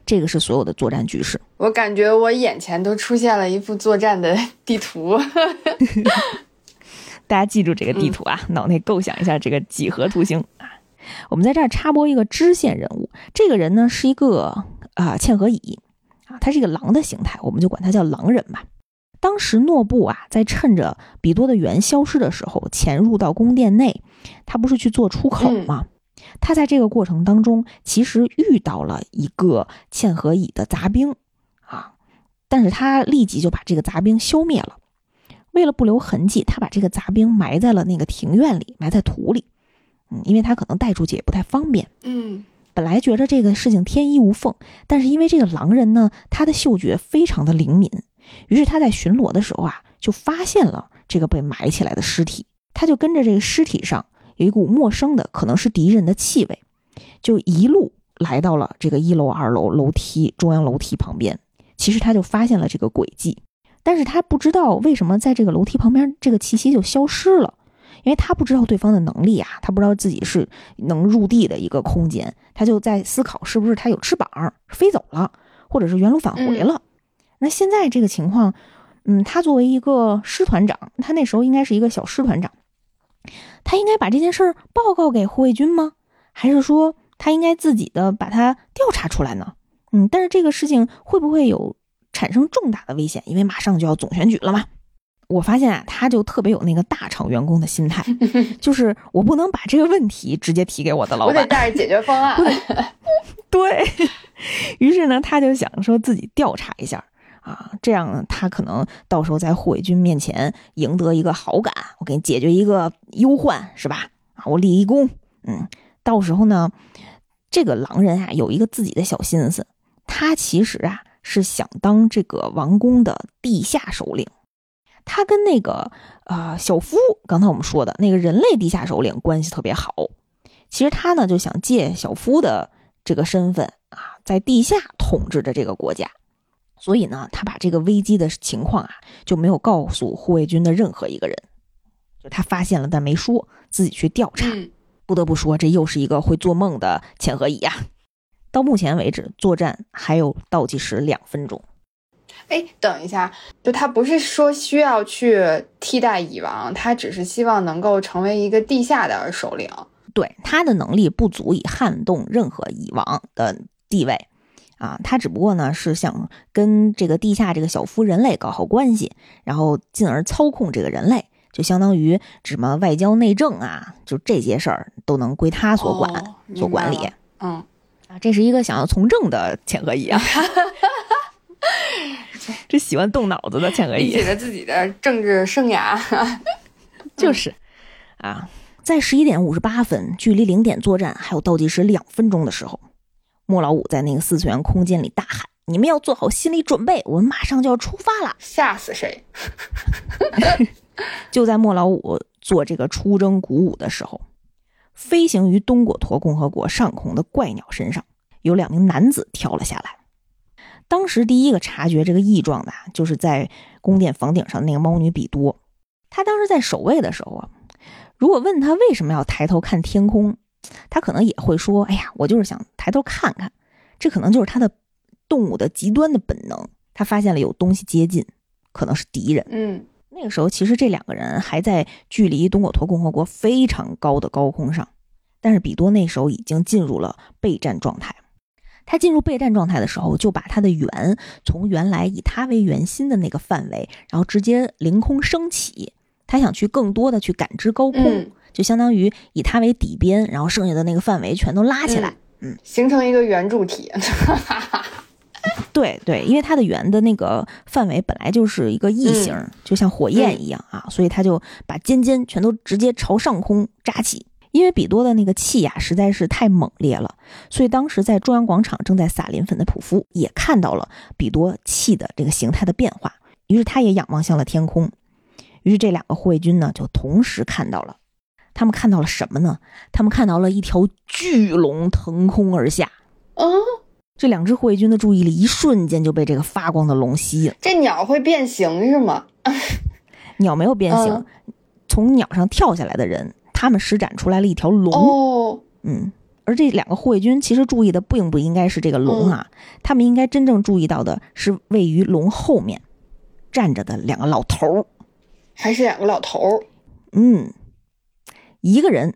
这个是所有的作战局势。我感觉我眼前都出现了一幅作战的 地图。大家记住这个地图啊，脑内构想一下这个几何图形啊。我们在这儿插播一个支线人物，这个人呢是一个啊嵌合蚁啊，他是一个狼的形态，我们就管他叫狼人吧。当时诺布啊，在趁着比多的猿消失的时候，潜入到宫殿内，他不是去做出口吗？他在这个过程当中，其实遇到了一个嵌合蚁的杂兵啊，但是他立即就把这个杂兵消灭了。为了不留痕迹，他把这个杂兵埋在了那个庭院里，埋在土里。嗯，因为他可能带出去也不太方便。嗯，本来觉得这个事情天衣无缝，但是因为这个狼人呢，他的嗅觉非常的灵敏。于是他在巡逻的时候啊，就发现了这个被埋起来的尸体。他就跟着这个尸体上有一股陌生的，可能是敌人的气味，就一路来到了这个一楼、二楼楼梯中央楼梯旁边。其实他就发现了这个轨迹，但是他不知道为什么在这个楼梯旁边这个气息就消失了，因为他不知道对方的能力啊，他不知道自己是能入地的一个空间，他就在思考是不是他有翅膀飞走了，或者是原路返回了。那现在这个情况，嗯，他作为一个师团长，他那时候应该是一个小师团长，他应该把这件事儿报告给护卫军吗？还是说他应该自己的把它调查出来呢？嗯，但是这个事情会不会有产生重大的危险？因为马上就要总选举了嘛。我发现啊，他就特别有那个大厂员工的心态，就是我不能把这个问题直接提给我的老板，我得带着解决方案。对于是呢，他就想说自己调查一下。啊，这样呢，他可能到时候在护卫军面前赢得一个好感，我给你解决一个忧患，是吧？啊，我立一功，嗯，到时候呢，这个狼人啊有一个自己的小心思，他其实啊是想当这个王宫的地下首领，他跟那个呃小夫，刚才我们说的那个人类地下首领关系特别好，其实他呢就想借小夫的这个身份啊，在地下统治着这个国家。所以呢，他把这个危机的情况啊，就没有告诉护卫军的任何一个人，就他发现了，但没说，自己去调查。不得不说，这又是一个会做梦的潜河蚁呀。到目前为止，作战还有倒计时两分钟。哎，等一下，就他不是说需要去替代蚁王，他只是希望能够成为一个地下的首领。对，他的能力不足以撼动任何蚁王的地位。啊，他只不过呢是想跟这个地下这个小夫人类搞好关系，然后进而操控这个人类，就相当于什么外交内政啊，就这些事儿都能归他所管、所管理。嗯，啊，这是一个想要从政的前合蚁啊，这喜欢动脑子的前合蚁，写着自己的政治生涯，就是啊，在十一点五十八分，距离零点作战还有倒计时两分钟的时候。莫老五在那个四次元空间里大喊：“你们要做好心理准备，我们马上就要出发了！”吓死谁！就在莫老五做这个出征鼓舞的时候，飞行于东果陀共和国上空的怪鸟身上有两名男子跳了下来。当时第一个察觉这个异状的，就是在宫殿房顶上那个猫女比多。他当时在守卫的时候啊，如果问他为什么要抬头看天空？他可能也会说：“哎呀，我就是想抬头看看。”这可能就是他的动物的极端的本能。他发现了有东西接近，可能是敌人。嗯，那个时候其实这两个人还在距离东果陀共和国非常高的高空上，但是比多那时候已经进入了备战状态。他进入备战状态的时候，就把他的圆从原来以他为圆心的那个范围，然后直接凌空升起。他想去更多的去感知高空，就相当于以它为底边，然后剩下的那个范围全都拉起来，嗯，形成一个圆柱体。对对，因为它的圆的那个范围本来就是一个异形，就像火焰一样啊，所以它就把尖尖全都直接朝上空扎起。因为比多的那个气呀实在是太猛烈了，所以当时在中央广场正在撒磷粉的普夫也看到了比多气的这个形态的变化，于是他也仰望向了天空。于是这两个护卫军呢就同时看到了，他们看到了什么呢？他们看到了一条巨龙腾空而下。啊！这两只护卫军的注意力一瞬间就被这个发光的龙吸引。这鸟会变形是吗？鸟没有变形，从鸟上跳下来的人。他们施展出来了一条龙，嗯，而这两个护卫军其实注意的并不应该是这个龙啊，他们应该真正注意到的是位于龙后面站着的两个老头儿，还是两个老头儿，嗯，一个人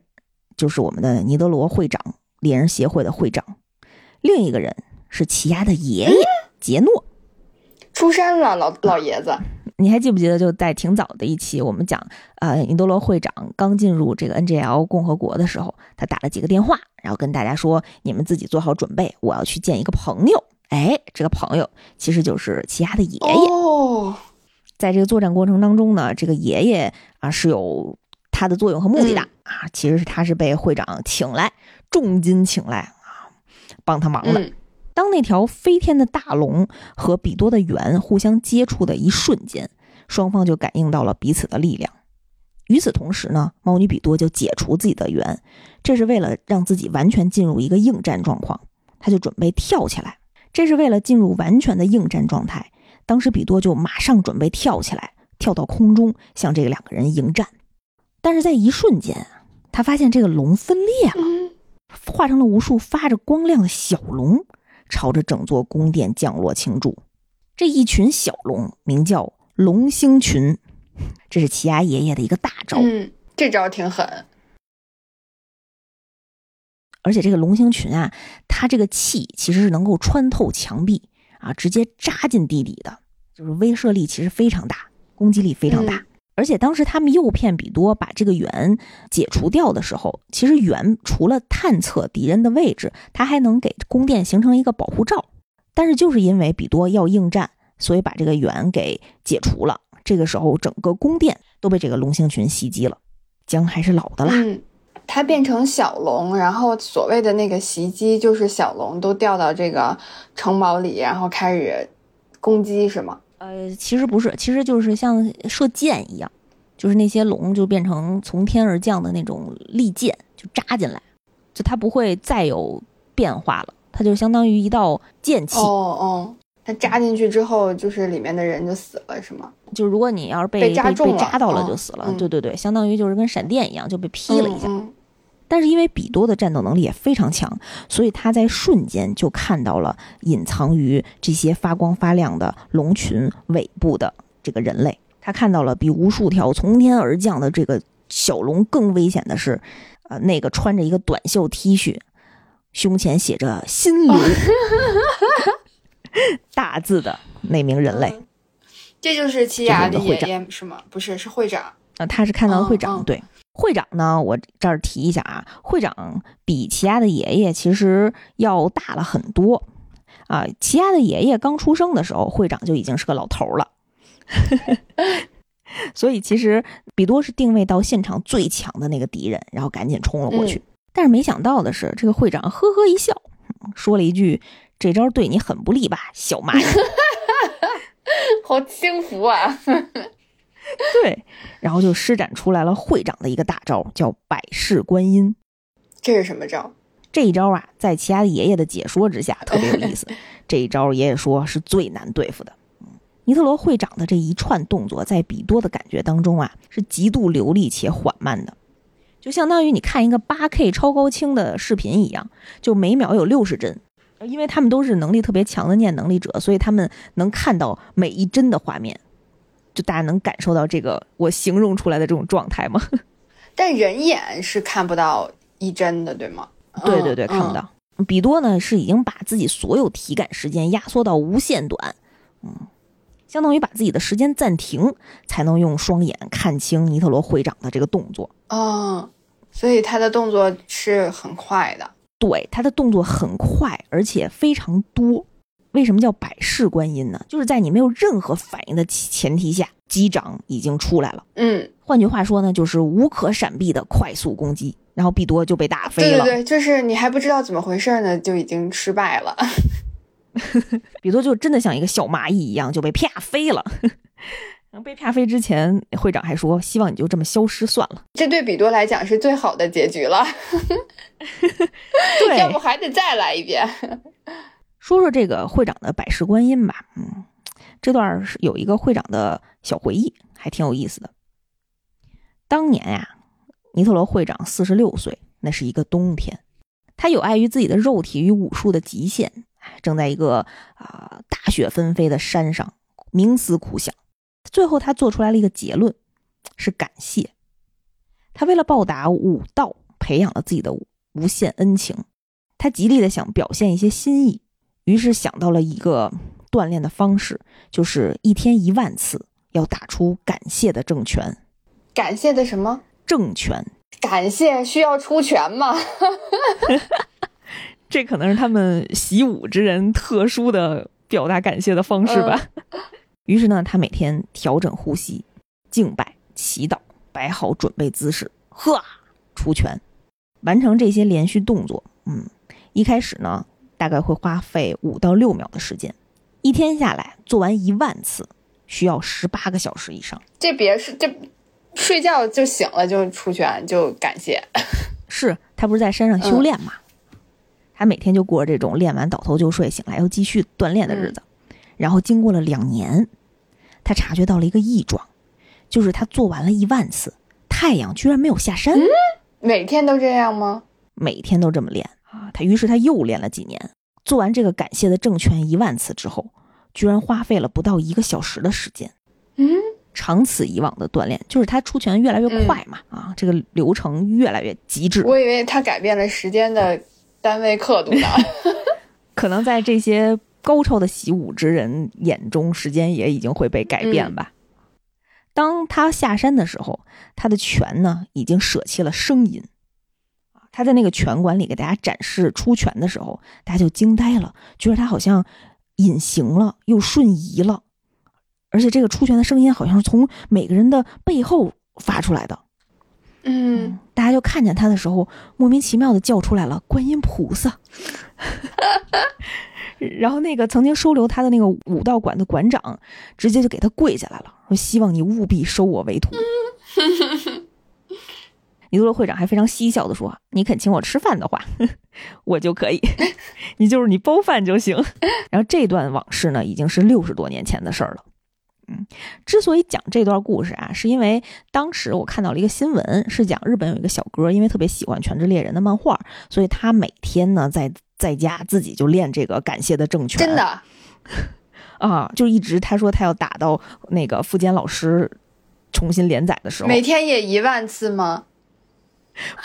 就是我们的尼德罗会长，猎人协会的会长，另一个人是奇亚的爷爷杰诺，出山了，老老爷子。你还记不记得，就在挺早的一期，我们讲，呃，尼德罗会长刚进入这个 NGL 共和国的时候，他打了几个电话，然后跟大家说：“你们自己做好准备，我要去见一个朋友。”哎，这个朋友其实就是奇亚的爷爷。哦，在这个作战过程当中呢，这个爷爷啊是有他的作用和目的的啊，其实是他是被会长请来，重金请来啊，帮他忙的。当那条飞天的大龙和比多的圆互相接触的一瞬间，双方就感应到了彼此的力量。与此同时呢，猫女比多就解除自己的圆，这是为了让自己完全进入一个应战状况。他就准备跳起来，这是为了进入完全的应战状态。当时比多就马上准备跳起来，跳到空中向这两个人迎战。但是在一瞬间，他发现这个龙分裂了，化成了无数发着光亮的小龙。朝着整座宫殿降落庆祝，这一群小龙名叫龙星群，这是奇亚爷爷的一个大招。嗯，这招挺狠。而且这个龙星群啊，它这个气其实是能够穿透墙壁啊，直接扎进地底的，就是威慑力其实非常大，攻击力非常大。而且当时他们诱骗比多把这个圆解除掉的时候，其实圆除了探测敌人的位置，它还能给宫殿形成一个保护罩。但是就是因为比多要应战，所以把这个圆给解除了。这个时候，整个宫殿都被这个龙星群袭击了。姜还是老的辣。嗯，它变成小龙，然后所谓的那个袭击就是小龙都掉到这个城堡里，然后开始攻击，是吗？呃，其实不是，其实就是像射箭一样，就是那些龙就变成从天而降的那种利箭，就扎进来，就它不会再有变化了，它就相当于一道剑气。哦哦，它扎进去之后，就是里面的人就死了，是吗？就如果你要是被被扎中扎到了，就死了。对对对，相当于就是跟闪电一样，就被劈了一下。但是因为比多的战斗能力也非常强，所以他在瞬间就看到了隐藏于这些发光发亮的龙群尾部的这个人类。他看到了比无数条从天而降的这个小龙更危险的是，呃，那个穿着一个短袖 T 恤，胸前写着“心流 ” 大字的那名人类。这就是奇亚的爷爷是吗？不是，是会长。呃，他是看到了会长，对。会长呢？我这儿提一下啊，会长比齐亚的爷爷其实要大了很多啊。齐亚的爷爷刚出生的时候，会长就已经是个老头了，所以其实比多是定位到现场最强的那个敌人，然后赶紧冲了过去。但是没想到的是，这个会长呵呵一笑，说了一句：“这招对你很不利吧，小蚂蚁。”好轻浮啊！对，然后就施展出来了会长的一个大招，叫百世观音。这是什么招？这一招啊，在其他的爷爷的解说之下特别有意思。这一招爷爷说是最难对付的。尼特罗会长的这一串动作，在比多的感觉当中啊，是极度流利且缓慢的，就相当于你看一个八 K 超高清的视频一样，就每秒有六十帧。因为他们都是能力特别强的念能力者，所以他们能看到每一帧的画面。就大家能感受到这个我形容出来的这种状态吗？但人眼是看不到一帧的，对吗？对对对，看不到。比多呢是已经把自己所有体感时间压缩到无限短，嗯，相当于把自己的时间暂停，才能用双眼看清尼特罗会长的这个动作。哦，所以他的动作是很快的。对，他的动作很快，而且非常多。为什么叫百世观音呢？就是在你没有任何反应的前提下，击掌已经出来了。嗯，换句话说呢，就是无可闪避的快速攻击。然后比多就被打飞了。对对对，就是你还不知道怎么回事呢，就已经失败了。比多就真的像一个小蚂蚁一样就被啪飞了。被啪飞之前，会长还说希望你就这么消失算了。这对比多来讲是最好的结局了。对，要不还得再来一遍。说说这个会长的百世观音吧。嗯，这段是有一个会长的小回忆，还挺有意思的。当年呀。尼特罗会长四十六岁，那是一个冬天。他有碍于自己的肉体与武术的极限，正在一个啊大雪纷飞的山上冥思苦想。最后，他做出来了一个结论，是感谢。他为了报答武道，培养了自己的无限恩情。他极力的想表现一些心意，于是想到了一个锻炼的方式，就是一天一万次要打出感谢的正拳。感谢的什么？正拳，感谢需要出拳吗？这可能是他们习武之人特殊的表达感谢的方式吧。于是呢，他每天调整呼吸、敬拜、祈祷，摆好准备姿势，呵，出拳，完成这些连续动作。嗯，一开始呢，大概会花费五到六秒的时间，一天下来做完一万次，需要十八个小时以上。这别是这。睡觉就醒了就出拳就感谢，是他不是在山上修炼吗？他每天就过这种练完倒头就睡，醒来又继续锻炼的日子。然后经过了两年，他察觉到了一个异状，就是他做完了一万次，太阳居然没有下山。每天都这样吗？每天都这么练啊！他于是他又练了几年，做完这个感谢的正拳一万次之后，居然花费了不到一个小时的时间。嗯。长此以往的锻炼，就是他出拳越来越快嘛，啊，这个流程越来越极致。我以为他改变了时间的单位刻度呢，可能在这些高超的习武之人眼中，时间也已经会被改变吧。当他下山的时候，他的拳呢已经舍弃了声音，他在那个拳馆里给大家展示出拳的时候，大家就惊呆了，觉得他好像隐形了，又瞬移了。而且这个出拳的声音好像是从每个人的背后发出来的，嗯，大家就看见他的时候，莫名其妙的叫出来了“观音菩萨”，然后那个曾经收留他的那个武道馆的馆长，直接就给他跪下来了，说希望你务必收我为徒。尼多罗会长还非常嬉笑的说：“你肯请我吃饭的话，我就可以，你就是你包饭就行。”然后这段往事呢，已经是六十多年前的事儿了。嗯，之所以讲这段故事啊，是因为当时我看到了一个新闻，是讲日本有一个小哥，因为特别喜欢《全职猎人》的漫画，所以他每天呢在在家自己就练这个感谢的正拳。真的 啊，就一直他说他要打到那个富坚老师重新连载的时候，每天也一万次吗？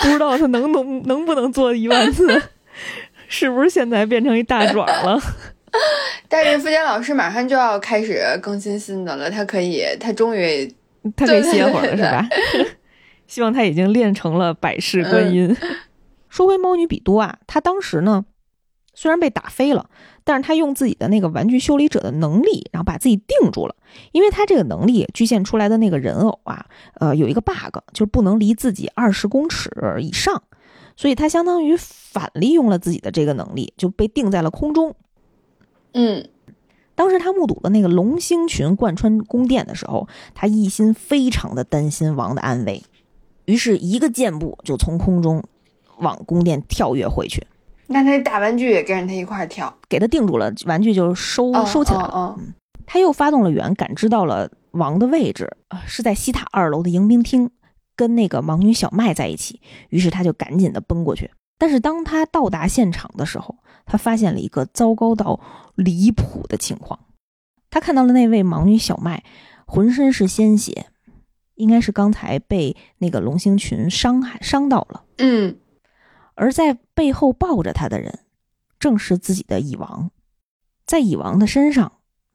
不知道他能能 能不能做一万次，是不是现在变成一大爪了？但是付坚老师马上就要开始更新新的了，他可以，他终于，他可以歇会儿了，是吧？希望他已经练成了百世观音。说回猫女比多啊，他当时呢，虽然被打飞了，但是他用自己的那个玩具修理者的能力，然后把自己定住了。因为他这个能力局限出来的那个人偶啊，呃，有一个 bug，就是不能离自己二十公尺以上，所以他相当于反利用了自己的这个能力，就被定在了空中。嗯，当时他目睹了那个龙星群贯穿宫殿的时候，他一心非常的担心王的安危，于是一个箭步就从空中往宫殿跳跃回去。那他大玩具也跟着他一块跳，给他定住了，玩具就收收起来了。嗯，他又发动了源，感知到了王的位置是在西塔二楼的迎宾厅，跟那个盲女小麦在一起。于是他就赶紧的奔过去。但是当他到达现场的时候，他发现了一个糟糕到离谱的情况，他看到了那位盲女小麦，浑身是鲜血，应该是刚才被那个龙星群伤害伤到了。嗯，而在背后抱着他的人，正是自己的蚁王，在蚁王的身上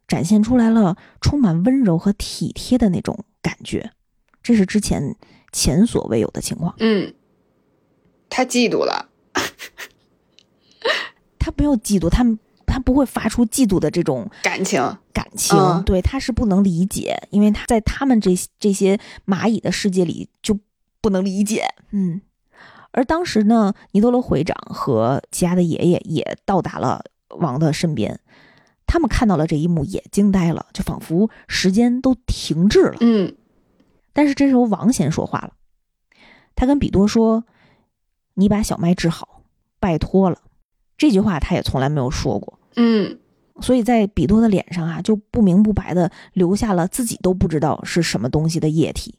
展现出来了充满温柔和体贴的那种感觉，这是之前前所未有的情况。嗯，他嫉妒了，他没有嫉妒，他他不会发出嫉妒的这种感情，感情，嗯对，他是不能理解，因为他在他们这这些蚂蚁的世界里就不能理解，嗯。而当时呢，尼多罗会长和吉亚的爷爷也到达了王的身边，他们看到了这一幕，也惊呆了，就仿佛时间都停滞了。嗯但是这时候王先说话了，他跟比多说：“你把小麦治好，拜托了。”这句话他也从来没有说过。嗯所以在比多的脸上啊，就不明不白的留下了自己都不知道是什么东西的液体，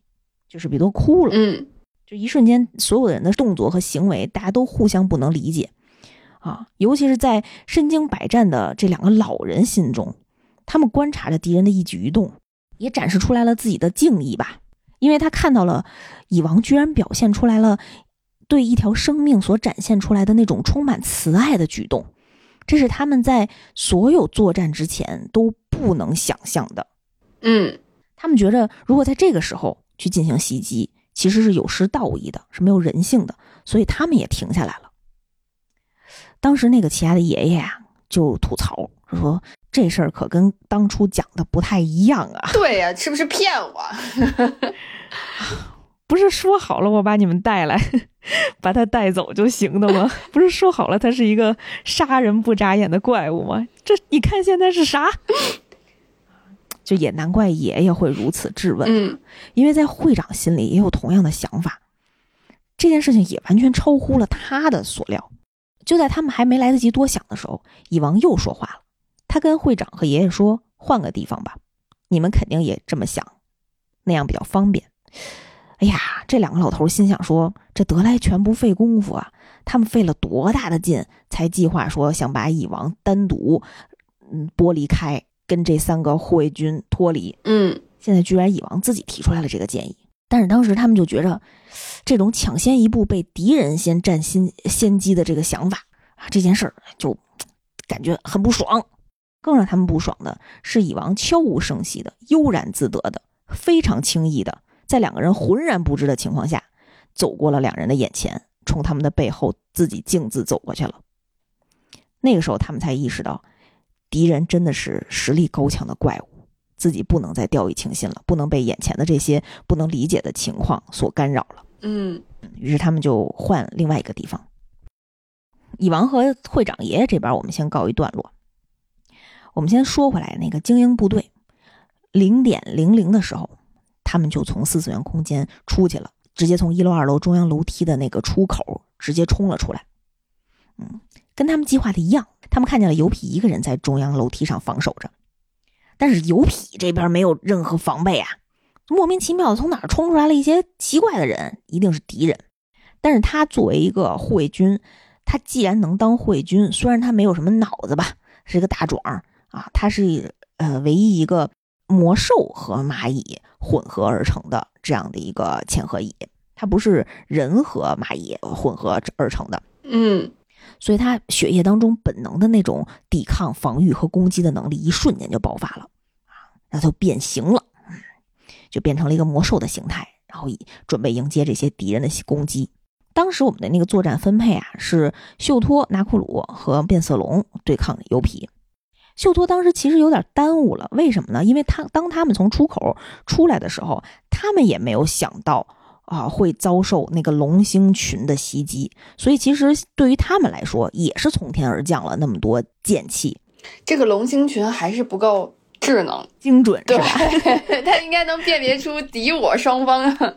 就是比多哭了。嗯就一瞬间，所有的人的动作和行为，大家都互相不能理解啊！尤其是在身经百战的这两个老人心中，他们观察着敌人的一举一动，也展示出来了自己的敬意吧。因为他看到了蚁王居然表现出来了对一条生命所展现出来的那种充满慈爱的举动，这是他们在所有作战之前都不能想象的。嗯他们觉着，如果在这个时候去进行袭击，其实是有失道义的，是没有人性的，所以他们也停下来了。当时那个奇亚的爷爷呀、就吐槽说：“这事儿可跟当初讲的不太一样啊！对呀、是不是骗我？不是说好了我把你们带来，把他带走就行的吗？不是说好了他是一个杀人不眨眼的怪物吗？这你看现在是啥？”就也难怪爷爷会如此质问。嗯因为在会长心里也有同样的想法，这件事情也完全超乎了他的所料。就在他们还没来得及多想的时候，蚁王又说话了。他跟会长和爷爷说：“换个地方吧，你们肯定也这么想，那样比较方便。”哎呀，这两个老头心想说：“这得来全不费工夫啊！他们费了多大的劲，才计划说想把蚁王单独，嗯，剥离开，跟这三个护卫军脱离。嗯现在居然蚁王自己提出来了这个建议，但是当时他们就觉着，这种抢先一步被敌人先占先先机的这个想法啊，这件事儿就 感觉很不爽。更让他们不爽的是，蚁王悄无声息的、悠然自得的、非常轻易的，在两个人浑然不知的情况下，走过了两人的眼前，从他们的背后自己径自走过去了。那个时候，他们才意识到，敌人真的是实力高强的怪物。自己不能再掉以轻心了，不能被眼前的这些不能理解的情况所干扰了。嗯于是他们就换另外一个地方。蚁王和会长爷爷这边，我们先告一段落。我们先说回来，那个精英部队，零点零零的时候，他们就从四次元空间出去了，直接从一楼、二楼中央楼梯的那个出口直接冲了出来。嗯，跟他们计划的一样，他们看见了油皮一个人在中央楼梯上防守着。但是油皮这边没有任何防备啊，莫名其妙的从哪儿冲出来了一些奇怪的人，一定是敌人。但是他作为一个护卫军，他既然能当护卫军，虽然他没有什么脑子吧，是一个大壮儿啊，他是呃唯一一个魔兽和蚂蚁混合而成的这样的一个嵌合蚁，它不是人和蚂蚁混合而成的。嗯所以他血液当中本能的那种抵抗、防御和攻击的能力，一瞬间就爆发了，啊，然后就变形了，就变成了一个魔兽的形态，然后以准备迎接这些敌人的攻击。当时我们的那个作战分配啊，是秀托、拿库鲁和变色龙对抗油皮。秀托当时其实有点耽误了，为什么呢？因为他当他们从出口出来的时候，他们也没有想到啊会遭受那个龙星群的袭击，所以其实对于他们来说，也是从天而降了那么多剑气，这个龙星群还是不够智能，精准是对吧？他应该能辨别出敌我双方啊。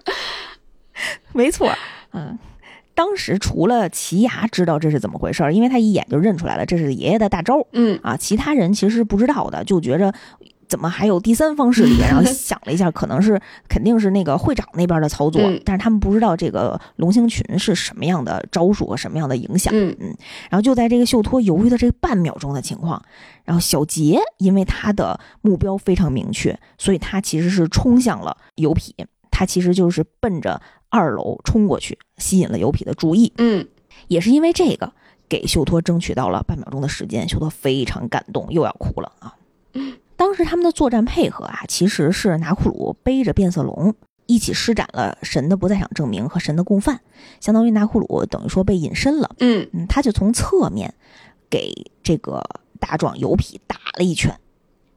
没错，嗯。当时除了奇牙知道这是怎么回事儿，因为他一眼就认出来了，这是爷爷的大招嗯啊。其他人其实是不知道的，就觉着怎么还有第三方势力，然后想了一下，可能是肯定是那个会长那边的操作，嗯但是他们不知道这个龙星群是什么样的招数和什么样的影响。嗯然后就在这个秀托犹豫的这半秒钟的情况，然后小杰因为他的目标非常明确，所以他其实是冲向了油皮，他其实就是奔着二楼冲过去，吸引了油皮的注意。嗯也是因为这个，给秀托争取到了半秒钟的时间，秀托非常感动，又要哭了啊。当时他们的作战配合啊，其实是拿库鲁背着变色龙一起施展了神的不在场证明和神的共犯，相当于拿库鲁等于说被隐身了。嗯嗯，他就从侧面给这个大壮油皮打了一拳，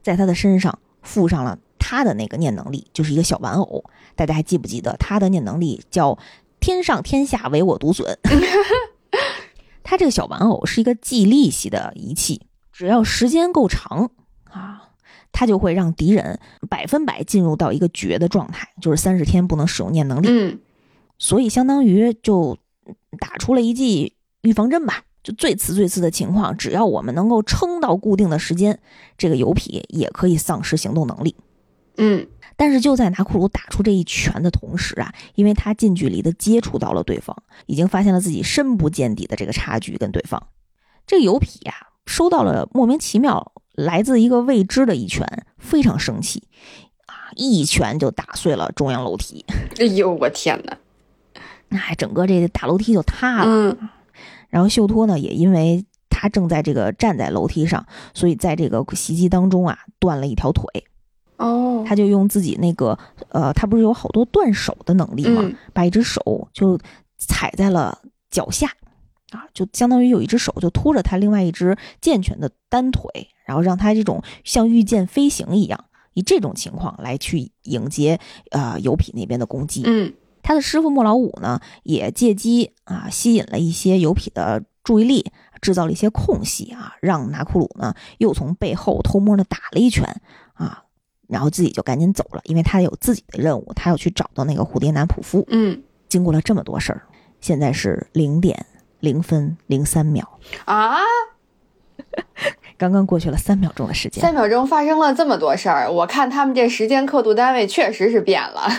在他的身上附上了他的那个念能力，就是一个小玩偶。大家还记不记得他的念能力叫“天上天下唯我独尊”？他这个小玩偶是一个记力系的仪器，只要时间够长啊。他就会让敌人百分百进入到一个绝的状态，就是三十天不能使用念能力。嗯所以相当于就打出了一剂预防针吧。就最次最次的情况，只要我们能够撑到固定的时间，这个油皮也可以丧失行动能力。嗯但是就在拿库鲁打出这一拳的同时啊，因为他近距离的接触到了对方，已经发现了自己深不见底的这个差距跟对方。这个油皮呀、收到了莫名其妙来自一个未知的一拳，非常生气啊，一拳就打碎了中央楼梯，哎呦我天哪！那，整个这个大楼梯就塌了。嗯然后秀托呢，也因为他正在这个站在楼梯上，所以在这个袭击当中啊，断了一条腿。哦，他就用自己那个呃，他不是有好多断手的能力吗？嗯把一只手就踩在了脚下，啊，就相当于有一只手就拖着他另外一只健全的单腿，然后让他这种像御剑飞行一样，以这种情况来去迎接呃油皮那边的攻击。嗯他的师傅莫老五呢，也借机啊吸引了一些油痞的注意力，制造了一些空隙啊，让拿库鲁呢又从背后偷摸的打了一拳啊，然后自己就赶紧走了，因为他有自己的任务，他要去找到那个蝴蝶男普夫。嗯经过了这么多事儿，现在是零点零分零三秒，啊，刚刚过去了三秒钟的时间三。秒钟发生了这么多事儿，我看他们这时间刻度单位确实是变了。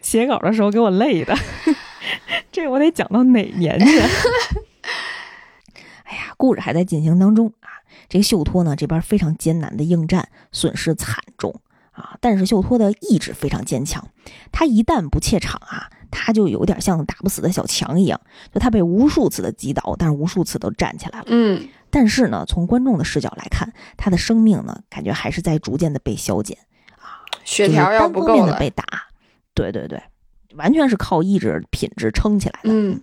写稿的时候给我累的，这我得讲到哪年去？哎呀，故事还在进行当中啊。这个秀托呢，这边非常艰难的应战，损失惨重啊。但是秀托的意志非常坚强，他一旦不怯场啊，他就有点像打不死的小强一样，就他被无数次的击倒，但是无数次都站起来了。嗯但是呢，从观众的视角来看，他的生命呢，感觉还是在逐渐的被消减啊。血条要不够。的被打，对对对，完全是靠意志品质撑起来的。嗯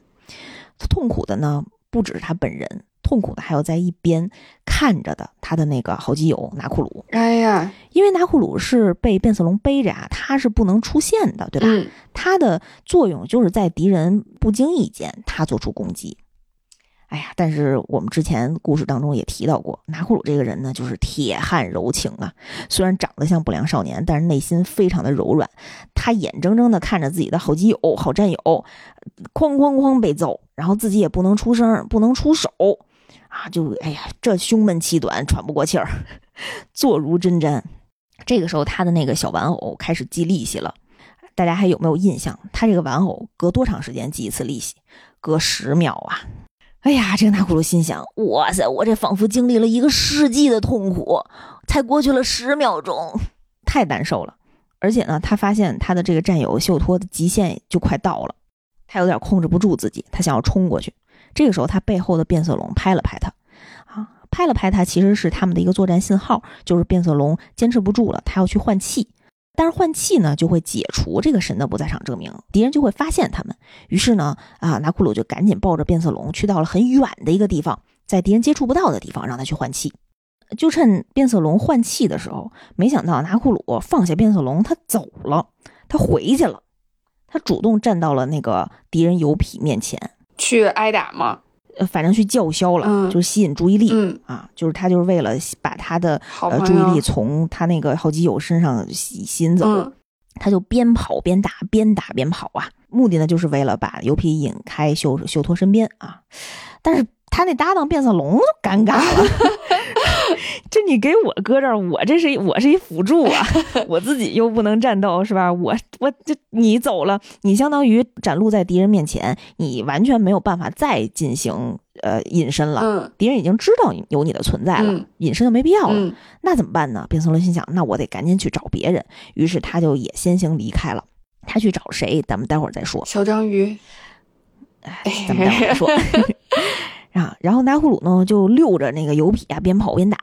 他痛苦的呢，不只是他本人，痛苦的还有在一边看着的他的那个好基友拿库鲁，哎呀，因为拿库鲁是被变色龙背着啊，他是不能出现的，对吧？嗯他的作用就是在敌人不经意间，他做出攻击。哎呀，但是我们之前故事当中也提到过，拿库鲁这个人呢，就是铁汉柔情啊。虽然长得像不良少年，但是内心非常的柔软。他眼睁睁的看着自己的好基友、好战友，哐哐哐被揍，然后自己也不能出声，不能出手，啊，就哎呀，这胸闷气短，喘不过气儿，坐如针毡。这个时候，他的那个小玩偶开始计利息了。大家还有没有印象？他这个玩偶隔多长时间计一次利息？隔十秒啊！哎呀，这个纳库鲁心想：哇塞，我这仿佛经历了一个世纪的痛苦，才过去了十秒钟，太难受了。而且呢，他发现他的这个战友秀托的极限就快到了，他有点控制不住自己，他想要冲过去。这个时候，他背后的变色龙拍了拍他，啊，拍了拍他，其实是他们的一个作战信号，就是变色龙坚持不住了，他要去换气。但是换气呢，就会解除这个神的不在场证明，敌人就会发现他们。于是呢，啊，拿库鲁就赶紧抱着变色龙去到了很远的一个地方，在敌人接触不到的地方，让他去换气。就趁变色龙换气的时候，没想到拿库鲁放下变色龙，他走了，他回去了，他主动站到了那个敌人油皮面前，去挨打吗？呃，反正去叫嚣了，嗯就是吸引注意力、嗯，啊，就是他就是为了把他的呃注意力从他那个好基友身上吸吸引走。嗯他就边跑边打，边打边跑啊，目的呢就是为了把油皮引开秀秀托身边啊。但是他那搭档变色龙都尴尬了，这你给我搁这儿，我这是一我是一辅助啊，我自己又不能战斗是吧？我我就你走了，你相当于展露在敌人面前，你完全没有办法再进行呃隐身了。嗯敌人已经知道有你的存在了，嗯隐身就没必要了。嗯那怎么办呢？变色龙心想，那我得赶紧去找别人，于是他就也先行离开了。他去找谁，咱们待会儿再说。小章鱼，哎，咱们待会儿再说。啊，然后拿库鲁呢就溜着那个油皮啊，边跑边打，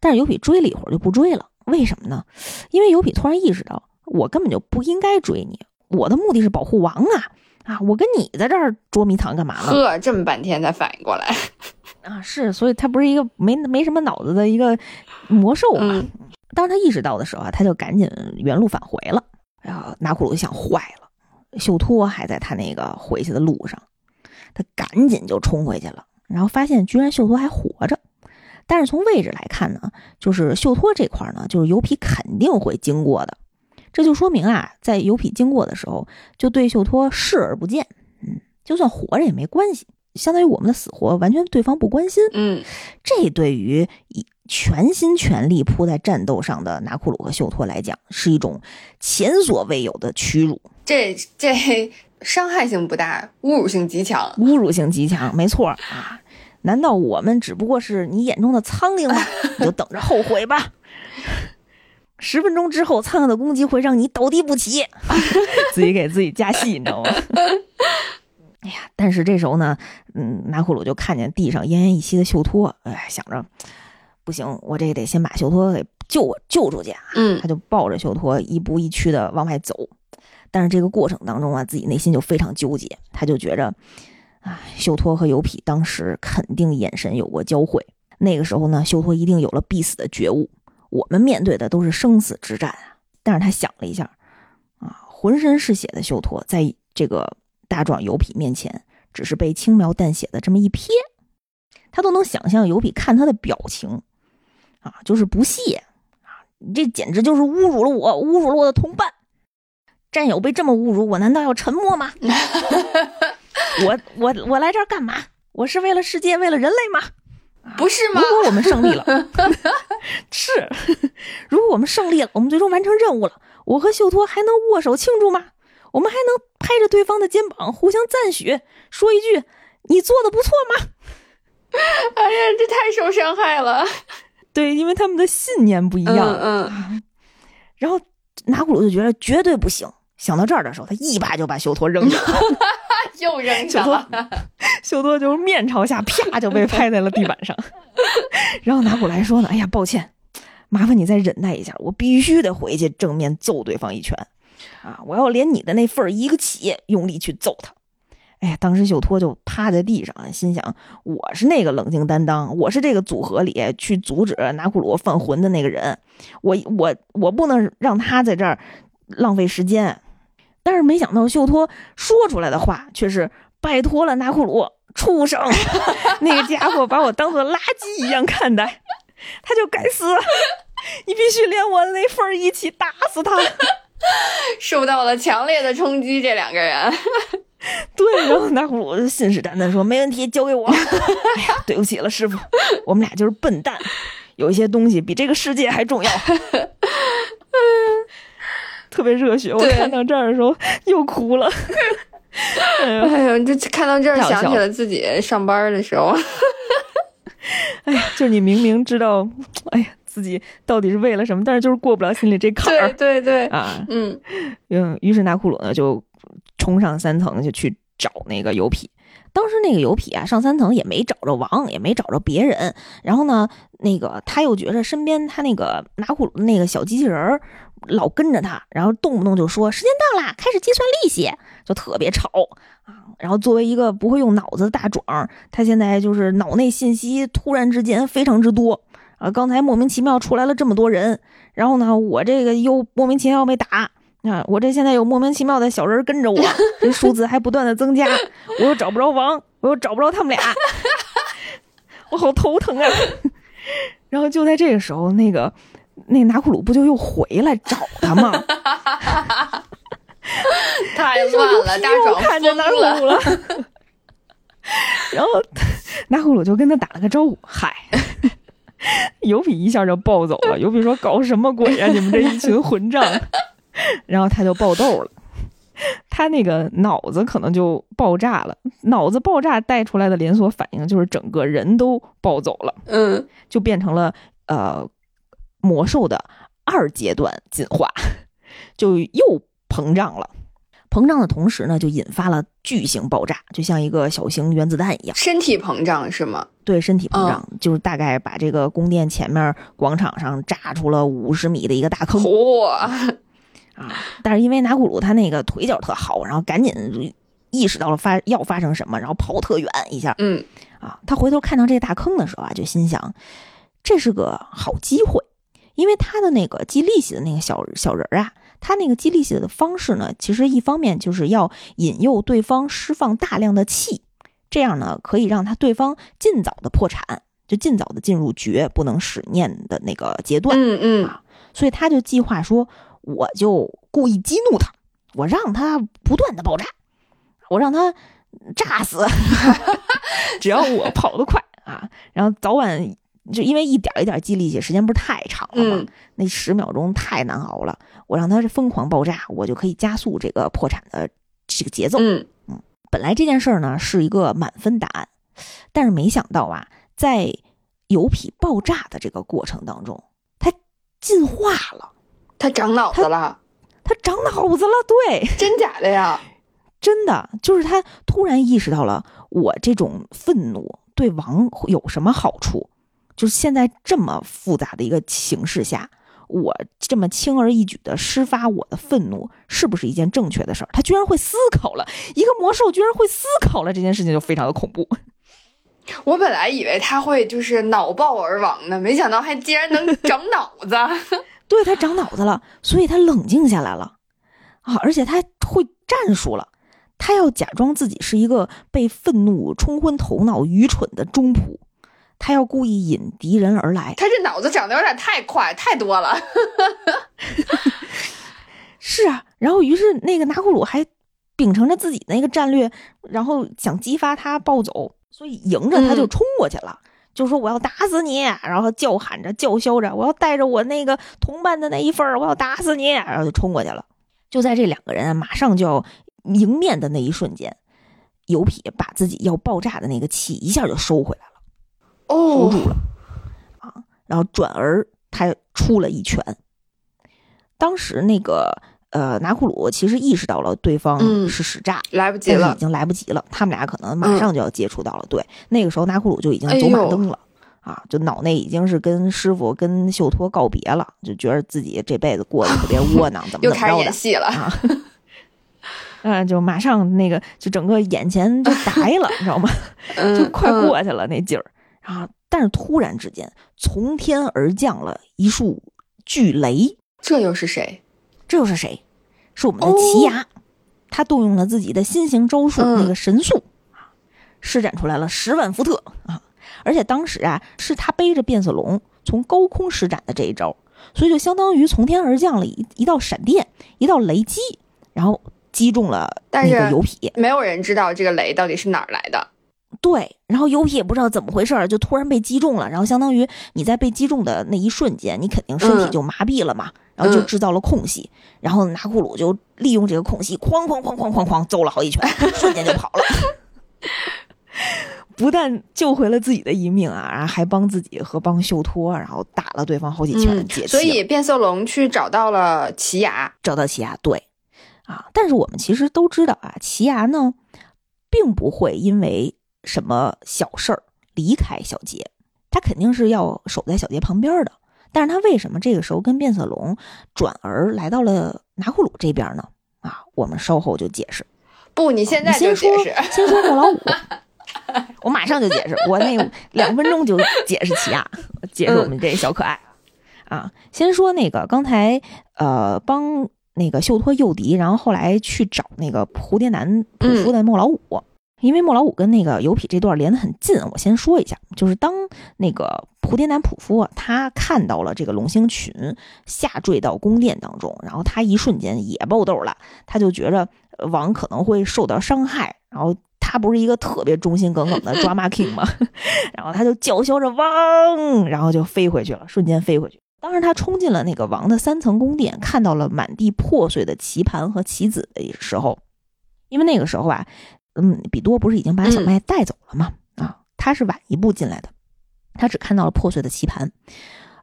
但是油皮追了一会儿就不追了，为什么呢？因为油皮突然意识到，我根本就不应该追你，我的目的是保护王啊！啊，我跟你在这儿捉迷藏干嘛呢？呵，这么半天才反应过来啊！是，所以他不是一个没没什么脑子的一个魔兽嘛。当他意识到的时候啊，他就赶紧原路返回了。然后拿库鲁就想坏了，秀托还在他那个回去的路上，他赶紧就冲回去了。然后发现居然秀托还活着，但是从位置来看呢，就是秀托这块呢，就是油皮肯定会经过的，这就说明啊，在油皮经过的时候，就对秀托视而不见，嗯，就算活着也没关系，相当于我们的死活完全对方不关心，嗯，这对于以全心全力扑在战斗上的拿库鲁和秀托来讲，是一种前所未有的屈辱，这这。伤害性不大，侮辱性极强。侮辱性极强，没错啊！难道我们只不过是你眼中的苍蝇吗？你就等着后悔吧！十分钟之后，苍蝇的攻击会让你倒地不起，自己给自己加戏，你知道吗？哎呀，但是这时候呢，嗯，拿库鲁就看见地上奄奄一息的秀托，哎，想着不行，我这得先把秀托给救我救出去啊！嗯，他就抱着秀托一步一趋的往外走。但是这个过程当中啊，自己内心就非常纠结，他就觉着，啊，秀托和油痞当时肯定眼神有过交汇，那个时候呢，秀托一定有了必死的觉悟，我们面对的都是生死之战啊。但是他想了一下，啊，浑身是血的秀托，在这个大壮油痞面前，只是被轻描淡写的这么一瞥，他都能想象油痞看他的表情，啊，就是不屑，啊，你这简直就是侮辱了我，侮辱了我的同伴。战友被这么侮辱，我难道要沉默吗？我我我来这儿干嘛？我是为了世界，为了人类吗？不是吗？如果我们胜利了 是。如果我们胜利了，我们最终完成任务了，我和秀托还能握手庆祝吗？我们还能拍着对方的肩膀互相赞许，说一句“你做的不错吗？”哎呀，这太受伤害了。对，因为他们的信念不一样。嗯。然后拿古鲁就觉得绝对不行。想到这儿的时候，他一把就把秀托扔下了，又扔 下了。秀托就面朝下，啪就被拍在了地板上。然后拿古来说呢：“哎呀，抱歉，麻烦你再忍耐一下，我必须得回去正面揍对方一拳啊！我要连你的那份儿一个起，用力去揍他。”哎呀，当时秀托就趴在地上，心想：“我是那个冷静担当，我是这个组合里去阻止拿库罗犯浑的那个人，我我我不能让他在这儿浪费时间。”但是没想到，秀托说出来的话却是拜托了纳库鲁畜生，那个家伙把我当做垃圾一样看待，他就该死，你必须连我那份一起打死他。受到了强烈的冲击，这两个人，对，然后纳库鲁信誓旦旦说没问题，交给我。哎呀，对不起了，师傅，我们俩就是笨蛋，有一些东西比这个世界还重要。特别热血，我看到这儿的时候又哭了。哎呦，这看到这儿想起了自己上班的时候。哎呀，就是你明明知道，哎呀，自己到底是为了什么，但是就是过不了心里这坎儿。对对对，啊，嗯嗯，于是拿库鲁呢就冲上三层就去找那个油痞。当时那个油痞啊上三层也没找着王，也没找着别人。然后呢，那个他又觉着身边他那个拿库鲁那个小机器人老跟着他，然后动不动就说时间到啦，开始计算利息，就特别吵啊。然后作为一个不会用脑子的大壮，他现在就是脑内信息突然之间非常之多啊。刚才莫名其妙出来了这么多人，然后呢，我这个又莫名其妙被打。啊！我这现在有莫名其妙的小人跟着我，这数字还不断的增加，我又找不着王，我又找不着他们俩，我好头疼啊！然后就在这个时候，那个那拿库鲁不就又回来找他吗？太乱了，大壮看着拿库鲁了。然后拿库鲁就跟他打了个招呼：“嗨。”尤比一下就暴走了。尤比说：“搞什么鬼啊？你们这一群混账！”然后他就爆痘了，他那个脑子可能就爆炸了，脑子爆炸带出来的连锁反应就是整个人都暴走了，嗯，就变成了呃魔兽的二阶段进化，就又膨胀了，膨胀的同时呢，就引发了巨型爆炸，就像一个小型原子弹一样。身体膨胀是吗？对，身体膨胀，就是大概把这个宫殿前面广场上炸出了五十米的一个大坑。嚯！啊！但是因为拿古鲁他那个腿脚特好，然后赶紧意识到了发要发生什么，然后跑特远一下。嗯，啊，他回头看到这个大坑的时候啊，就心想，这是个好机会，因为他的那个记利息的那个小小人儿啊。他那个计利息的方式呢，其实一方面就是要引诱对方释放大量的气，这样呢可以让他对方尽早的破产，就尽早的进入绝不能使念的那个阶段。嗯嗯啊，所以他就计划说，我就故意激怒他，我让他不断的爆炸，我让他炸死，只要我跑得快啊，然后早晚。就因为一点一点激励起，时间不是太长了吗？那十秒钟太难熬了。我让它疯狂爆炸，我就可以加速这个破产的这个节奏。嗯嗯，本来这件事儿呢是一个满分答案，但是没想到啊，在油皮爆炸的这个过程当中，它进化了，它长脑子了，它长脑子了。对，真假的呀？真的，就是他突然意识到了，我这种愤怒对王有什么好处。就是现在这么复杂的一个形势下，我这么轻而易举的施发我的愤怒，是不是一件正确的事儿？他居然会思考了，一个魔兽居然会思考了，这件事情就非常的恐怖。我本来以为他会就是脑爆而亡呢，没想到还竟然能长脑子。对他长脑子了，所以他冷静下来了啊，而且他会战术了，他要假装自己是一个被愤怒冲昏头脑、愚蠢的中仆。他要故意引敌人而来，他这脑子长得有点太快，太多了。是啊，然后于是那个拿库鲁还秉承着自己那个战略，然后想激发他暴走，所以迎着他就冲过去了，就说我要打死你，然后叫喊着叫嚣着，我要带着我那个同伴的那一份儿，我要打死你，然后就冲过去了。就在这两个人马上就要迎面的那一瞬间，油皮把自己要爆炸的那个气一下就收回来了。哦，住了啊，然后转而他出了一拳。当时那个呃拿库鲁其实意识到了对方是使诈，来不及了，已经来不及了。他们俩可能马上就要接触到了。对，那个时候拿库鲁就已经走马灯了啊，就脑内已经是跟师傅跟秀托告别了，就觉得自己这辈子过得特别窝囊，怎么 怎么着的。又开始演戏了啊！嗯，就马上那个就整个眼前就白了，你知道吗？就快过去了那劲儿。啊！但是突然之间，从天而降了一束巨雷。这又是谁？这又是谁？是我们的奇牙。他动用了自己的新型招数，那个神速啊，施展出来了十万伏特啊！而且当时啊，是他背着变色龙从高空施展的这一招，所以就相当于从天而降了一一道闪电，一道雷击，然后击中了那个油皮。没有人知道这个雷到底是哪儿来的。对，然后油皮也不知道怎么回事儿，就突然被击中了，然后相当于你在被击中的那一瞬间，你肯定身体就麻痹了嘛，然后就制造了空隙，然后拿库鲁就利用这个空隙，哐哐哐哐哐哐揍了好几拳，瞬间就跑了，不但救回了自己的一命啊，然后还帮自己和帮秀托，然后打了对方好几拳，解气。所以变色龙去找到了奇牙，找到奇牙，对，啊，但是我们其实都知道啊，奇牙呢，并不会因为。什么小事儿离开小杰，他肯定是要守在小杰旁边的。但是他为什么这个时候跟变色龙转而来到了拿库鲁这边呢？啊，我们稍后就解释。不，你现在先说。先说莫老五，我马上就解释。我那两分钟就解释起啊，解释我们这小可爱。啊，先说那个刚才呃帮那个秀托诱敌，然后后来去找那个蝴蝶男普夫的莫老五。因为莫老五跟那个油痞这段连得很近，我先说一下，就是当那个蝴蝶男普夫他看到了这个龙星群下坠到宫殿当中，然后他一瞬间也爆痘了，他就觉着王可能会受到伤害，然后他不是一个特别忠心耿耿的抓马 king 吗？然后他就叫嚣着王，然后就飞回去了，瞬间飞回去。当时他冲进了那个王的三层宫殿，看到了满地破碎的棋盘和棋子的时候，因为那个时候啊。嗯，比多不是已经把小麦带走了吗？啊，他是晚一步进来的，他只看到了破碎的棋盘。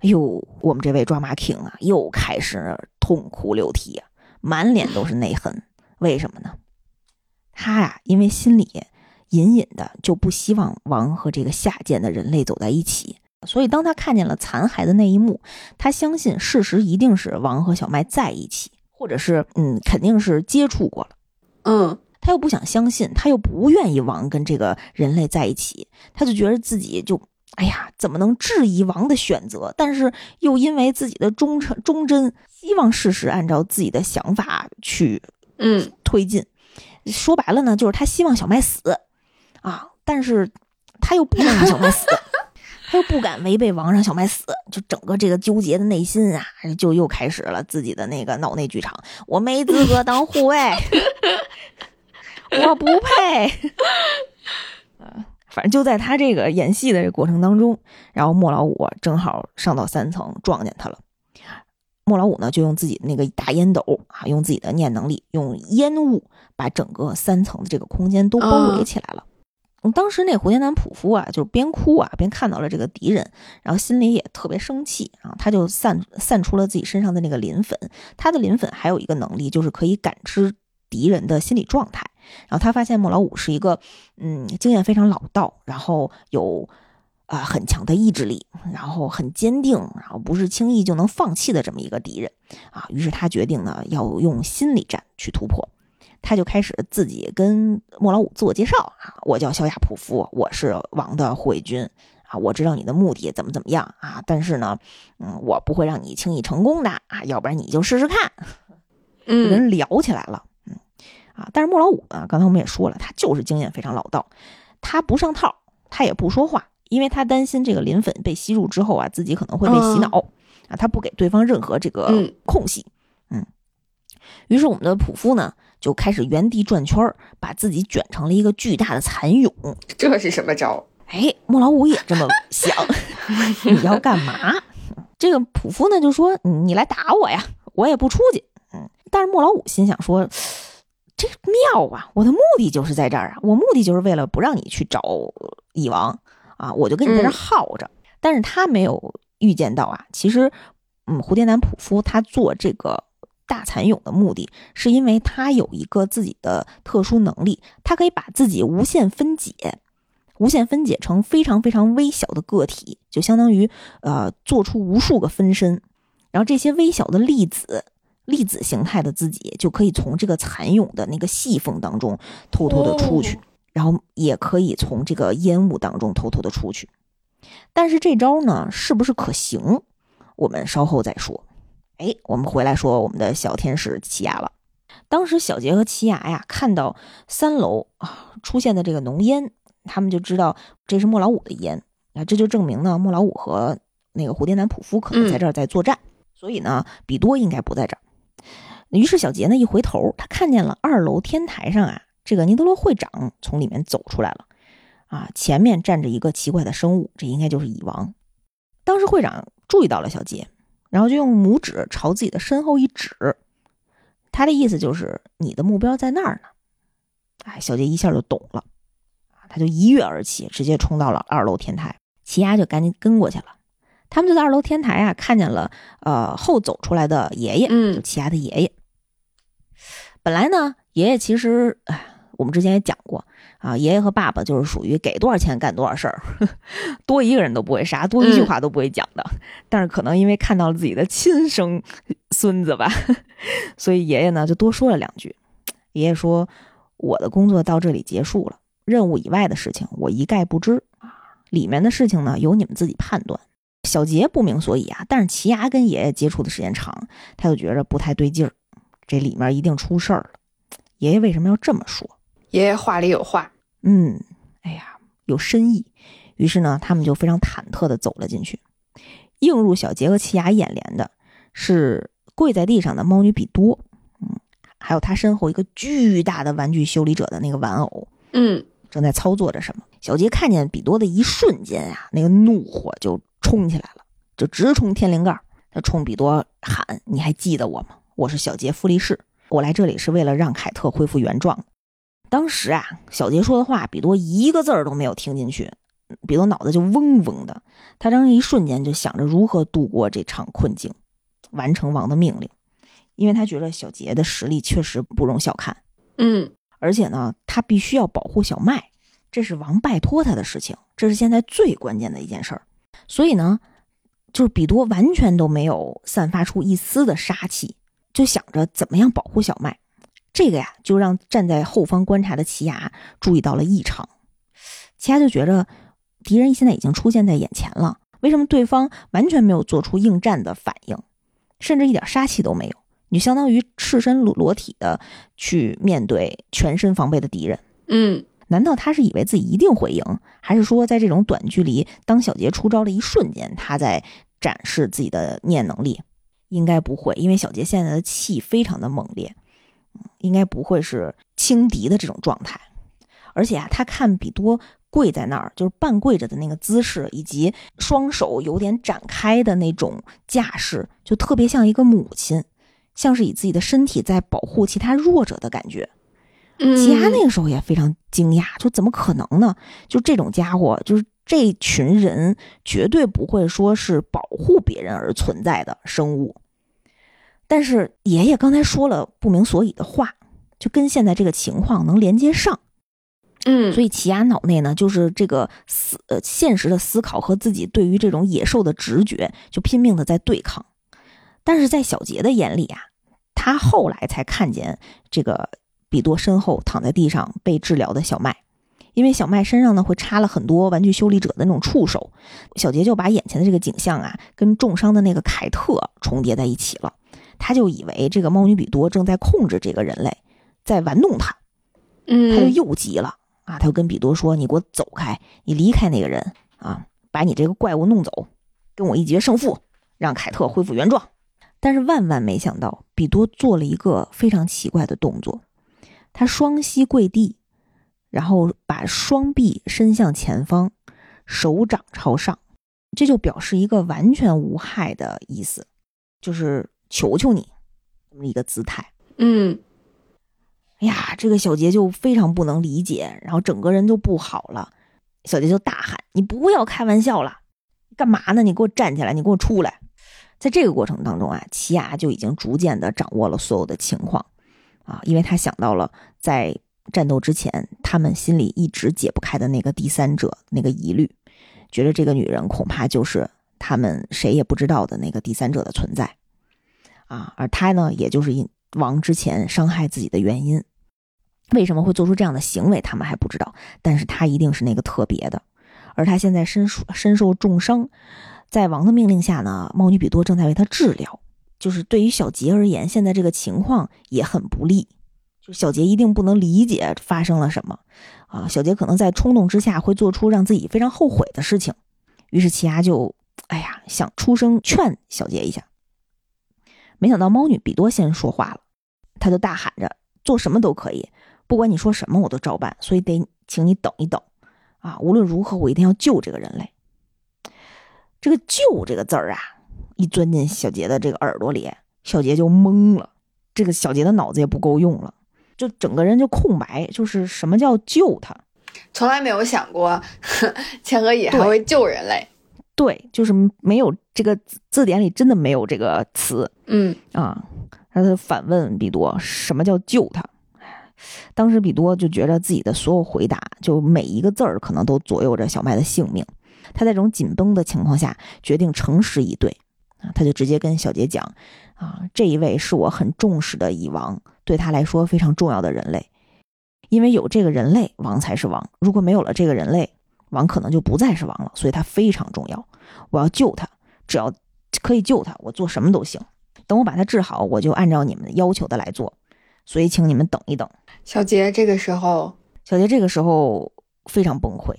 哎呦，我们这位抓马 king 啊，又开始痛哭流涕啊，满脸都是内痕为什么呢？他呀，因为心里隐隐的就不希望王和这个下贱的人类走在一起，所以当他看见了残骸的那一幕，他相信事实一定是王和小麦在一起，或者是嗯，肯定是接触过了。嗯，他又不想相信，他又不愿意王跟这个人类在一起，他就觉得自己就哎呀，怎么能质疑王的选择？但是又因为自己的忠诚忠贞，希望事实按照自己的想法去嗯推进。说白了呢，就是他希望小麦死啊，但是他又不能让小麦死，他又不敢违背王让小麦死，就整个这个纠结的内心啊，就又开始了自己的那个脑内剧场。我没资格当护卫，我不配。啊，反正就在他这个演戏的这过程当中，然后莫老五正好上到三层撞见他了。莫老五呢，就用自己那个大烟斗啊，用自己的念能力，用烟雾把整个三层的这个空间都包围起来了。当时那胡天南普夫啊，就是边哭啊边看到了这个敌人，然后心里也特别生气啊，他就散散出了自己身上的那个磷粉。他的磷粉还有一个能力，就是可以感知敌人的心理状态。然后他发现莫老五是一个嗯经验非常老道，然后有。啊，很强的意志力，然后很坚定，然后不是轻易就能放弃的这么一个敌人啊。于是他决定呢，要用心理战去突破。他就开始自己跟莫老五自我介绍啊，我叫肖亚普夫，我是王的护卫军啊。我知道你的目的怎么怎么样啊，但是呢，嗯，我不会让你轻易成功的啊，要不然你就试试看。嗯，人聊起来了，啊，但是莫老五呢，刚才我们也说了，他就是经验非常老道，他不上套，他也不说话。因为他担心这个磷粉被吸入之后啊，自己可能会被洗脑啊，他不给对方任何这个空隙。嗯，于是我们的普夫呢就开始原地转圈，把自己卷成了一个巨大的蚕蛹。这是什么招？哎，莫老五也这么想，你要干嘛？这个普夫呢就说：“你来打我呀，我也不出去。”嗯，但是莫老五心想说：“这妙啊，我的目的就是在这儿啊，我目的就是为了不让你去找蚁王。”啊，我就跟你在这耗着，但是他没有预见到啊，其实，嗯，蝴蝶男普夫他做这个大蚕蛹的目的，是因为他有一个自己的特殊能力，他可以把自己无限分解，无限分解成非常非常微小的个体，就相当于呃做出无数个分身，然后这些微小的粒子，粒子形态的自己就可以从这个蚕蛹的那个细缝当中偷偷的出去。然后也可以从这个烟雾当中偷偷的出去，但是这招呢是不是可行？我们稍后再说。哎，我们回来说我们的小天使奇亚了。当时小杰和奇亚呀看到三楼啊出现的这个浓烟，他们就知道这是莫老五的烟啊，这就证明呢莫老五和那个蝴蝶男普夫可能在这儿在作战，所以呢比多应该不在这儿。于是小杰呢一回头，他看见了二楼天台上啊。这个尼德罗会长从里面走出来了，啊，前面站着一个奇怪的生物，这应该就是蚁王。当时会长注意到了小杰，然后就用拇指朝自己的身后一指，他的意思就是你的目标在那儿呢。哎，小杰一下就懂了，他就一跃而起，直接冲到了二楼天台。奇亚就赶紧跟过去了。他们就在二楼天台啊，看见了呃后走出来的爷爷，嗯，就奇亚的爷爷。本来呢，爷爷其实哎。我们之前也讲过啊，爷爷和爸爸就是属于给多少钱干多少事儿，多一个人都不会杀，多一句话都不会讲的。但是可能因为看到了自己的亲生孙子吧，所以爷爷呢就多说了两句。爷爷说：“我的工作到这里结束了，任务以外的事情我一概不知啊，里面的事情呢由你们自己判断。”小杰不明所以啊，但是齐牙跟爷爷接触的时间长，他就觉着不太对劲儿，这里面一定出事儿了。爷爷为什么要这么说？爷爷话里有话，嗯，哎呀，有深意。于是呢，他们就非常忐忑的走了进去。映入小杰和奇亚眼帘的是跪在地上的猫女比多，嗯，还有他身后一个巨大的玩具修理者的那个玩偶，嗯，正在操作着什么。小杰看见比多的一瞬间啊，那个怒火就冲起来了，就直冲天灵盖。他冲比多喊：“你还记得我吗？我是小杰弗利士，我来这里是为了让凯特恢复原状。”当时啊，小杰说的话，比多一个字儿都没有听进去，比多脑子就嗡嗡的。他当时一瞬间就想着如何度过这场困境，完成王的命令，因为他觉得小杰的实力确实不容小看嗯，而且呢，他必须要保护小麦，这是王拜托他的事情，这是现在最关键的一件事儿。所以呢，就是比多完全都没有散发出一丝的杀气，就想着怎么样保护小麦。这个呀，就让站在后方观察的奇牙注意到了异常。奇牙就觉着敌人现在已经出现在眼前了，为什么对方完全没有做出应战的反应，甚至一点杀气都没有？你相当于赤身裸裸体的去面对全身防备的敌人。嗯，难道他是以为自己一定会赢，还是说在这种短距离当小杰出招的一瞬间，他在展示自己的念能力？应该不会，因为小杰现在的气非常的猛烈，应该不会是轻敌的这种状态。而且啊，他看比多跪在那儿，就是半跪着的那个姿势，以及双手有点展开的那种架势，就特别像一个母亲，像是以自己的身体在保护其他弱者的感觉。吉亚那个时候也非常惊讶，说怎么可能呢？就这种家伙，就是这群人绝对不会说是保护别人而存在的生物。但是爷爷刚才说了不明所以的话，就跟现在这个情况能连接上。嗯，所以奇亚脑内呢，就是这个思呃现实的思考和自己对于这种野兽的直觉，就拼命的在对抗。但是在小杰的眼里啊，他后来才看见这个比多身后躺在地上被治疗的小麦，因为小麦身上呢会插了很多玩具修理者的那种触手，小杰就把眼前的这个景象啊跟重伤的那个凯特重叠在一起了，他就以为这个猫女比多正在控制这个人类，在玩弄他，嗯，他就又急了。啊，他就跟比多说：“你给我走开，你离开那个人啊，把你这个怪物弄走，跟我一决胜负，让凯特恢复原状。”但是万万没想到，比多做了一个非常奇怪的动作，他双膝跪地，然后把双臂伸向前方，手掌朝上，这就表示一个完全无害的意思，就是求求你这么一个姿态。嗯。哎呀，这个小杰就非常不能理解，然后整个人就不好了。小杰就大喊：“你不要开玩笑了，干嘛呢？你给我站起来，你给我出来！”在这个过程当中啊，奇亚就已经逐渐的掌握了所有的情况啊，因为他想到了在战斗之前，他们心里一直解不开的那个第三者那个疑虑，觉得这个女人恐怕就是他们谁也不知道的那个第三者的存在啊，而他呢，也就是因。亡之前伤害自己的原因，为什么会做出这样的行为，他们还不知道。但是他一定是那个特别的，而他现在身受身受重伤，在王的命令下呢，猫女比多正在为他治疗。就是对于小杰而言，现在这个情况也很不利。就小杰一定不能理解发生了什么啊！小杰可能在冲动之下会做出让自己非常后悔的事情。于是奇亚就，哎呀，想出声劝小杰一下。没想到猫女比多先说话了，他就大喊着：“做什么都可以，不管你说什么，我都照办。所以得请你等一等，啊，无论如何，我一定要救这个人类。”这个“救”这个字儿啊，一钻进小杰的这个耳朵里，小杰就懵了。这个小杰的脑子也不够用了，就整个人就空白。就是什么叫救他？从来没有想过千和乙还会救人类。对，就是没有这个字典里真的没有这个词。嗯啊，他就反问比多：“什么叫救他？”当时比多就觉得自己的所有回答，就每一个字儿可能都左右着小麦的性命。他在这种紧绷的情况下，决定诚实以对啊，他就直接跟小杰讲：“啊，这一位是我很重视的蚁王，对他来说非常重要的人类，因为有这个人类，王才是王。如果没有了这个人类。”王可能就不再是王了，所以他非常重要。我要救他，只要可以救他，我做什么都行。等我把他治好，我就按照你们要求的来做。所以，请你们等一等。小杰这个时候，小杰这个时候非常崩溃，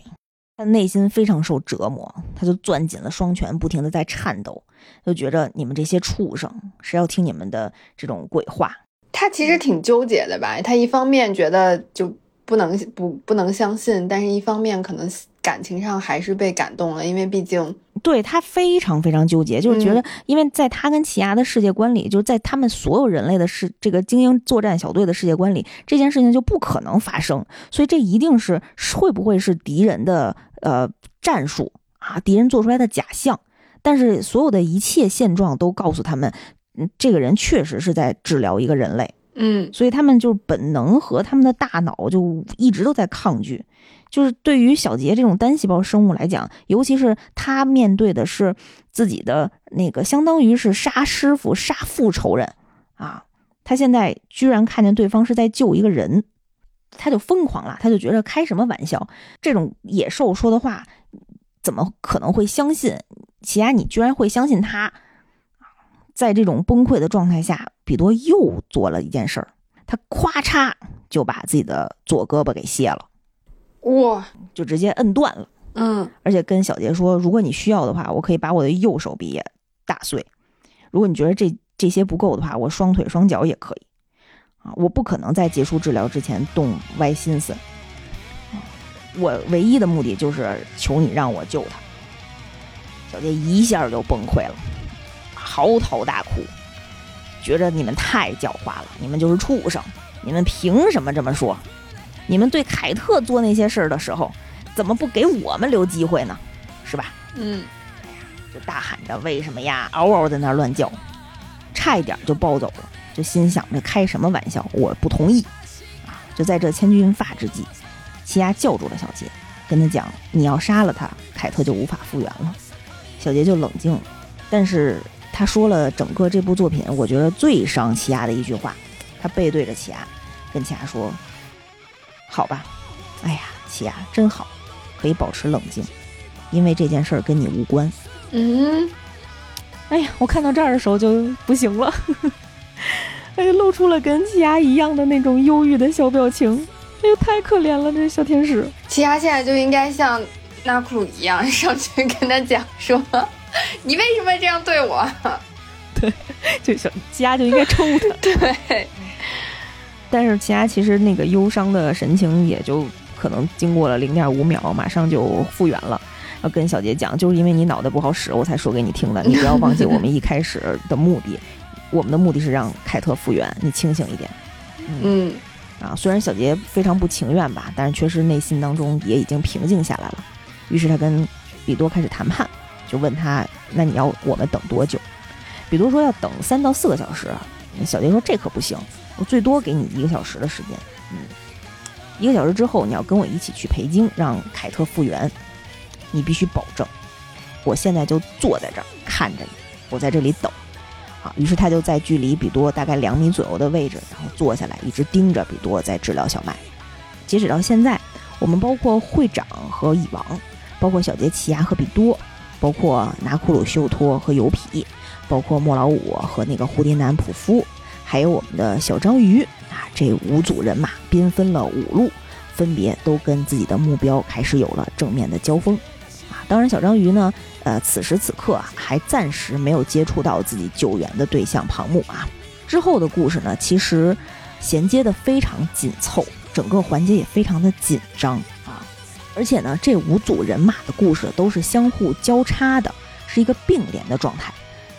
他内心非常受折磨，他就攥紧了双拳，不停的在颤抖，就觉着你们这些畜生，谁要听你们的这种鬼话？他其实挺纠结的吧？他一方面觉得就不能不不能相信，但是一方面可能。感情上还是被感动了，因为毕竟对他非常非常纠结，就是觉得，因为在他跟奇亚的世界观里，就是在他们所有人类的世这个精英作战小队的世界观里，这件事情就不可能发生，所以这一定是会不会是敌人的呃战术啊？敌人做出来的假象，但是所有的一切现状都告诉他们，嗯，这个人确实是在治疗一个人类。嗯所以他们就是本能和他们的大脑就一直都在抗拒。就是对于小杰这种单细胞生物来讲，尤其是他面对的是自己的那个，相当于是杀师傅、杀父仇人啊。他现在居然看见对方是在救一个人，他就疯狂了，他就觉得开什么玩笑？这种野兽说的话，怎么可能会相信？奇亚，你居然会相信他？在这种崩溃的状态下，比多又做了一件事儿，他咵嚓就把自己的左胳膊给卸了，哇，就直接摁断了。嗯而且跟小杰说，如果你需要的话，我可以把我的右手臂也打碎。如果你觉得这这些不够的话，我双腿双脚也可以。啊，我不可能在结束治疗之前动歪心思。啊我唯一的目的就是求你让我救他。小杰一下就崩溃了，嚎啕大哭，觉着你们太狡猾了，你们就是畜生，你们凭什么这么说？你们对凯特做那些事儿的时候，怎么不给我们留机会呢？是吧？嗯哎呀就大喊着为什么呀，嗷嗷在那乱叫，差一点就暴走了。就心想着开什么玩笑，我不同意啊！就在这千钧一发之际，奇亚叫住了小杰，跟他讲：“你要杀了他，凯特就无法复原了。”小杰就冷静了，但是他说了整个这部作品，我觉得最伤奇亚的一句话，他背对着奇亚，跟奇亚说：“好吧，哎呀，奇亚真好，可以保持冷静，因为这件事儿跟你无关。”嗯，哎呀，我看到这儿的时候就不行了，哎呀，露出了跟奇亚一样的那种忧郁的小表情。哎呦，太可怜了，这小天使。奇亚现在就应该像纳库鲁一样上去跟他讲说，你为什么这样对我？对就小奇亚就应该抽他。对，但是奇亚其实那个忧伤的神情也就可能经过了零点五秒，马上就复原了。要跟小杰讲，就是因为你脑袋不好使，我才说给你听的。你不要忘记我们一开始的目的，我们的目的是让凯特复原。你清醒一点。嗯啊，虽然小杰非常不情愿吧，但是确实内心当中也已经平静下来了。于是他跟比多开始谈判，就问他：“那你要我们等多久？”比多说要等三到四个小时。小杰说：“这可不行，我最多给你一个小时的时间。嗯，一个小时之后你要跟我一起去培京，让凯特复原。你必须保证，我现在就坐在这儿看着你，我在这里等。”啊，于是他就在距离比多大概两米左右的位置，然后坐下来，一直盯着比多在治疗小麦。截止到现在，我们包括会长和蚁王，包括小杰奇亚和比多，包括拿库鲁修托和油皮，包括莫老五和那个蝴蝶男普夫，还有我们的小章鱼啊，这五组人马兵分了五路，分别都跟自己的目标开始有了正面的交锋。当然小章鱼呢。呃，此时此刻啊，还暂时没有接触到自己救援的对象庞木啊。之后的故事呢，其实衔接的非常紧凑，整个环节也非常的紧张啊。而且呢，这五组人马的故事都是相互交叉的，是一个并联的状态，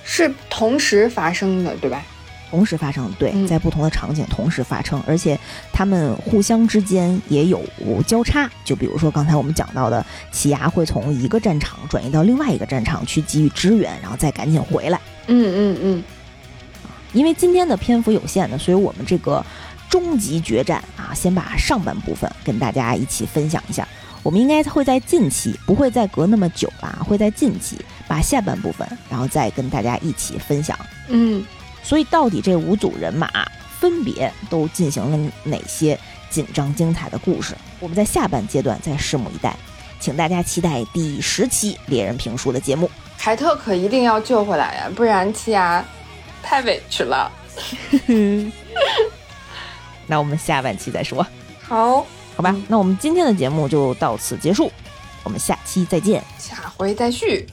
是同时发生的，对吧？同时发生，对，嗯在不同的场景同时发生，而且他们互相之间也有交叉。就比如说刚才我们讲到的，奇牙会从一个战场转移到另外一个战场去给予支援，然后再赶紧回来。嗯嗯嗯，因为今天的篇幅有限呢，所以我们这个终极决战啊，先把上半部分跟大家一起分享一下。我们应该会在近期，不会再隔那么久吧，会在近期把下半部分，然后再跟大家一起分享。嗯，所以到底这五组人马分别都进行了哪些紧张精彩的故事我们在下半阶段再拭目以待请大家期待第十期猎人评书的节目。凯特可一定要救回来呀不然奇亚太委屈了。那我们下半期再说。好。好吧那我们今天的节目就到此结束我们下期再见。下回再续。